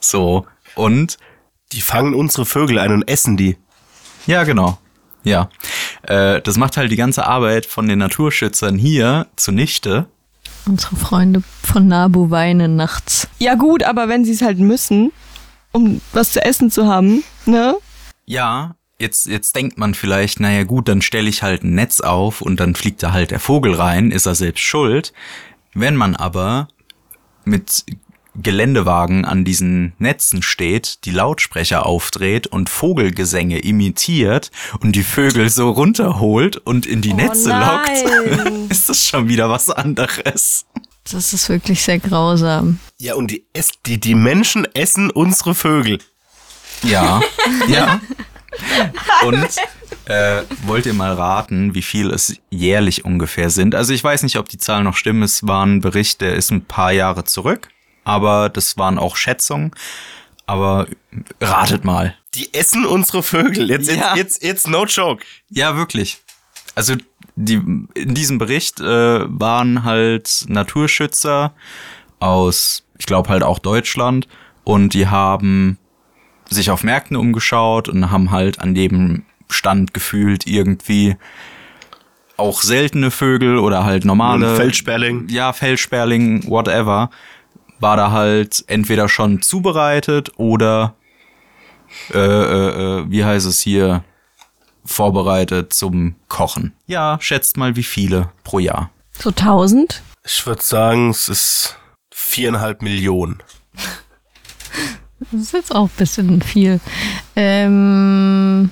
So. Und Die fangen unsere Vögel ein und essen die. Ja, genau. Ja. Äh, das macht halt die ganze Arbeit von den Naturschützern hier zunichte. Unsere Freunde von Nabu weinen nachts. Ja gut, aber wenn sie es halt müssen, um was zu essen zu haben, ne? Ja, jetzt, jetzt denkt man vielleicht, naja gut, dann stelle ich halt ein Netz auf und dann fliegt da halt der Vogel rein, ist er selbst schuld. Wenn man aber mit Geländewagen an diesen Netzen steht, die Lautsprecher aufdreht und Vogelgesänge imitiert und die Vögel so runterholt und in die Netze lockt, [laughs] ist das schon wieder was anderes. Das ist wirklich sehr grausam. Ja, und die, die, die Menschen essen unsere Vögel. Ja, ja. [laughs] Und äh, wollt ihr mal raten, wie viel es jährlich ungefähr sind? Also ich weiß nicht, ob die Zahlen noch stimmen. Es war ein Bericht, der ist ein paar Jahre zurück. Aber das waren auch Schätzungen. Aber ratet mal. Die essen unsere Vögel. Jetzt, Ja. jetzt, jetzt, jetzt no joke. Ja, wirklich. Also die, in diesem Bericht äh, waren halt Naturschützer aus, ich glaube halt auch Deutschland, und die haben sich auf Märkten umgeschaut und haben halt an jedem Stand gefühlt irgendwie auch seltene Vögel oder halt normale Ein Feldsperling. ja, Feldsperling, whatever, war da halt entweder schon zubereitet oder äh, äh, äh, wie heißt es hier, vorbereitet zum Kochen. Ja, schätzt mal, wie viele pro Jahr. So 1000? Ich würde sagen, es ist viereinhalb Millionen. [laughs] Das ist jetzt auch ein bisschen viel. Ähm,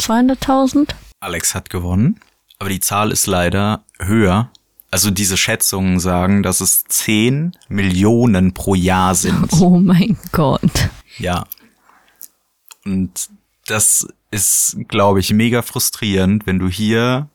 200.000? Alex hat gewonnen, aber die Zahl ist leider höher. Also diese Schätzungen sagen, dass es 10 Millionen pro Jahr sind. [laughs] Oh mein Gott. Ja. Und das ist, glaube ich, mega frustrierend, wenn du hier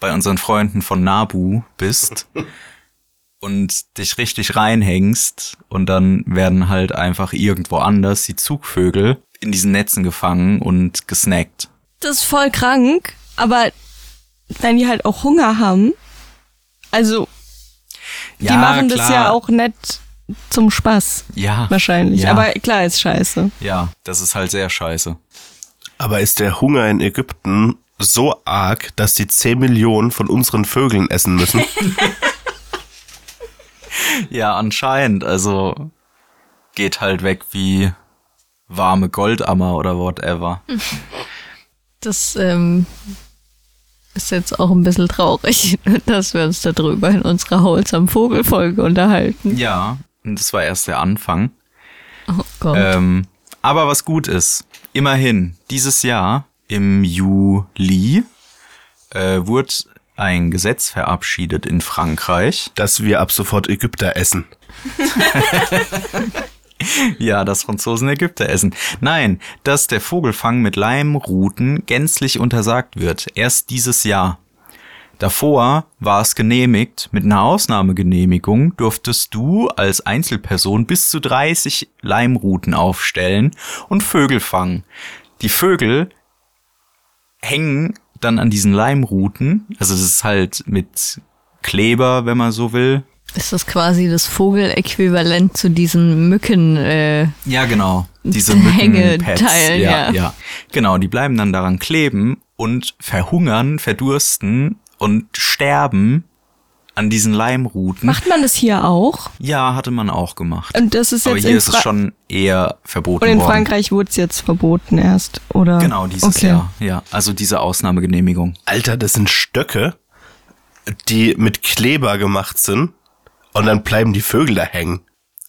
bei unseren Freunden von Nabu bist [laughs] und dich richtig reinhängst und dann werden halt einfach irgendwo anders die Zugvögel in diesen Netzen gefangen und gesnackt. Das ist voll krank, aber wenn die halt auch Hunger haben, also die machen das ja auch nicht zum Spaß. Ja. Wahrscheinlich. Ja. Aber klar ist scheiße. Ja, das ist halt sehr scheiße. Aber ist der Hunger in Ägypten so arg, dass die 10 Millionen von unseren Vögeln essen müssen? [laughs] Ja, anscheinend. Also geht halt weg wie warme Goldammer oder whatever. [laughs] Das ähm, ist jetzt auch ein bisschen traurig, [laughs] dass wir uns darüber in unserer Holzam Vogelfolge unterhalten. Ja, und das war erst der Anfang. Oh Gott. Ähm, aber was gut ist, immerhin, dieses Jahr im Juli äh, wurde ein Gesetz verabschiedet in Frankreich. dass wir ab sofort Ägypter essen. [laughs] [laughs] Ja, dass Franzosen Ägypter essen. Nein, dass der Vogelfang mit Leimruten gänzlich untersagt wird. Erst dieses Jahr. Davor war es genehmigt. Mit einer Ausnahmegenehmigung durftest du als Einzelperson bis zu 30 Leimruten aufstellen und Vögel fangen. Die Vögel hängen dann an diesen Leimruten. Also das ist halt mit Kleber, wenn man so will. Ist das quasi das Vogeläquivalent zu diesen Mücken? Äh, Ja, genau. Diese [laughs] Mückenpads. Ja, ja. ja. Genau, die bleiben dann daran kleben und verhungern, verdursten und sterben an diesen Leimruten. Macht man das hier auch? Ja, hatte man auch gemacht. Und das ist Aber jetzt hier in ist es schon eher verboten Und in worden. Frankreich wurde es jetzt verboten erst, oder? Genau, dieses okay. Jahr. Ja, also diese Ausnahmegenehmigung. Alter, das sind Stöcke, die mit Kleber gemacht sind und dann bleiben die Vögel da hängen.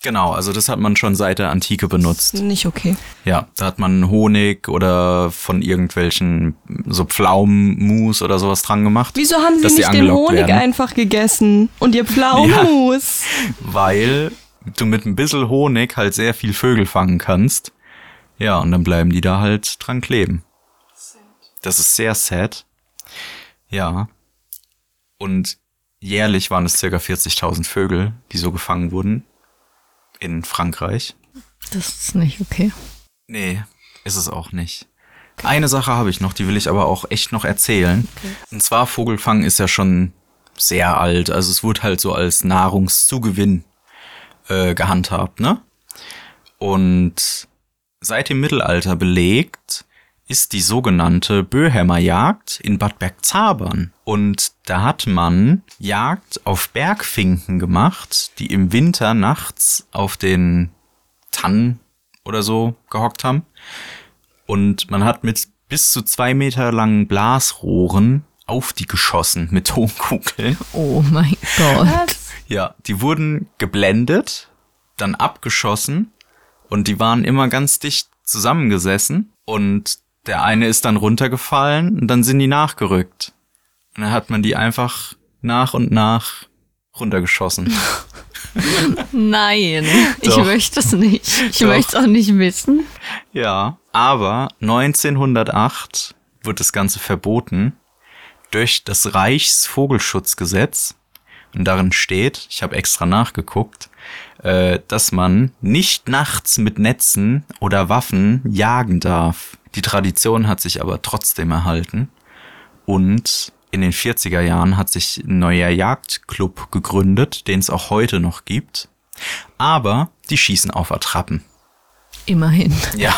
Genau, also das hat man schon seit der Antike benutzt. Nicht okay. Ja, da hat man Honig oder von irgendwelchen so Pflaumenmus oder sowas dran gemacht. Wieso haben sie nicht den Honig werden. einfach gegessen und ihr [laughs] Pflaumenmus? weil du mit ein bisschen Honig halt sehr viel Vögel fangen kannst. Ja, und dann bleiben die da halt dran kleben. Das ist sehr sad. Ja. Und jährlich waren es circa 40.000 Vögel, die so gefangen wurden in Frankreich. das ist nicht okay. Nee, ist es auch nicht. Eine Sache habe ich noch, die will ich aber auch echt noch erzählen. Und zwar Vogelfang ist ja schon sehr alt. Also es wurde halt so als Nahrungszugewinn äh, gehandhabt, ne? Und seit dem Mittelalter belegt ist die sogenannte Böhämmerjagd in Bad Bergzabern. Und da hat man Jagd auf Bergfinken gemacht, die im Winter nachts auf den Tannen oder so gehockt haben. Und man hat mit bis zu zwei Meter langen Blasrohren auf die geschossen mit Tonkugeln. Oh mein Gott. Ja, die wurden geblendet, dann abgeschossen und die waren immer ganz dicht zusammengesessen und der eine ist dann runtergefallen und dann sind die nachgerückt. Und dann hat man die einfach nach und nach runtergeschossen. [laughs] Nein, ich möchte es nicht. Ich Doch. möchte es auch nicht wissen. Ja, aber 1908 wird das Ganze verboten durch das Reichsvogelschutzgesetz. Und darin steht, ich habe extra nachgeguckt, äh, dass man nicht nachts mit Netzen oder Waffen jagen darf. Die Tradition hat sich aber trotzdem erhalten. Und in den 40er Jahren hat sich ein neuer Jagdclub gegründet, den es auch heute noch gibt. Aber die schießen auf Attrappen. Immerhin. Ja.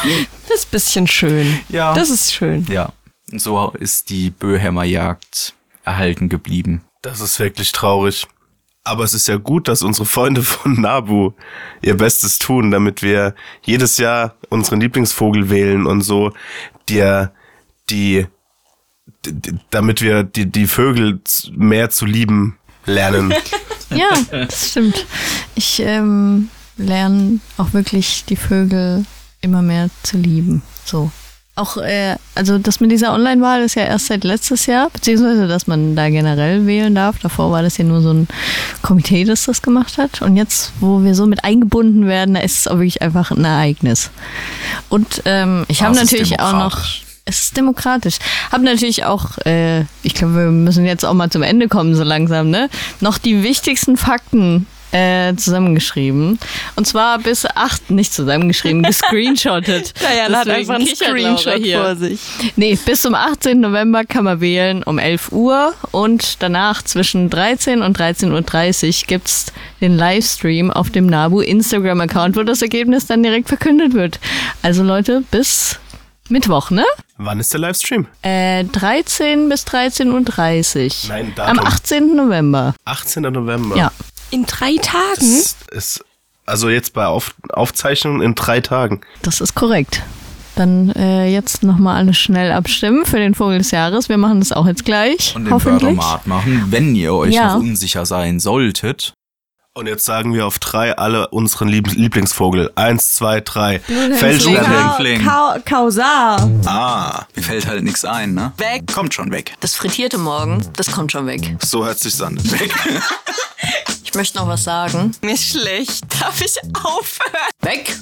Das ist ein bisschen schön. Ja. Das ist schön. Ja, und so ist die Böhämmerjagd erhalten geblieben. Das ist wirklich traurig. Aber es ist ja gut, dass unsere Freunde von Nabu ihr Bestes tun, damit wir jedes Jahr unseren Lieblingsvogel wählen und so dir die, d- d- damit wir die, die Vögel mehr zu lieben lernen. [laughs] Ja, das stimmt. Ich ähm, lerne auch wirklich die Vögel immer mehr zu lieben. So. Auch, äh, also das mit dieser Online-Wahl ist ja erst seit letztes Jahr, beziehungsweise dass man da generell wählen darf. Davor war das ja nur so ein Komitee, das das gemacht hat. Und jetzt, wo wir so mit eingebunden werden, da ist es auch wirklich einfach ein Ereignis. Und ähm, ich habe natürlich auch noch. Es ist demokratisch. Hab natürlich auch, äh, ich glaube, wir müssen jetzt auch mal zum Ende kommen, so langsam, ne? Noch die wichtigsten Fakten äh, zusammengeschrieben. Und zwar bis acht, nicht zusammengeschrieben, gescreenshottet. [laughs] Diana hat Deswegen einfach einen Screenshot hier. vor sich. Nee, bis zum 18. November kann man wählen um 11 Uhr und danach zwischen 13 und 13.30 Uhr gibt's den Livestream auf dem NABU Instagram-Account, wo das Ergebnis dann direkt verkündet wird. Also Leute, bis Mittwoch, ne? Wann ist der Livestream? Äh, 13 bis 13.30 Uhr. Nein, Am Datum. 18. November. 18. November. Ja. In drei Tagen? Ist, ist, also jetzt bei Auf, Aufzeichnung in drei Tagen. Das ist korrekt. Dann äh, jetzt nochmal alle schnell abstimmen für den Vogel des Jahres. Wir machen das auch jetzt gleich. Und den hoffentlich. Wörtermat machen, wenn ihr euch Ja. noch unsicher sein solltet. Und jetzt sagen wir auf drei alle unseren Lieb Lieblingsvogel. Eins, zwei, drei. Fling. Ka Kausar. Ah, mir fällt halt nichts ein, ne? Weg. Kommt schon weg. Das frittierte Morgen, das kommt schon weg. So hört sich's an. Weg. [laughs] Ich möchte noch was sagen. Mir ist schlecht. Darf ich aufhören? Weg!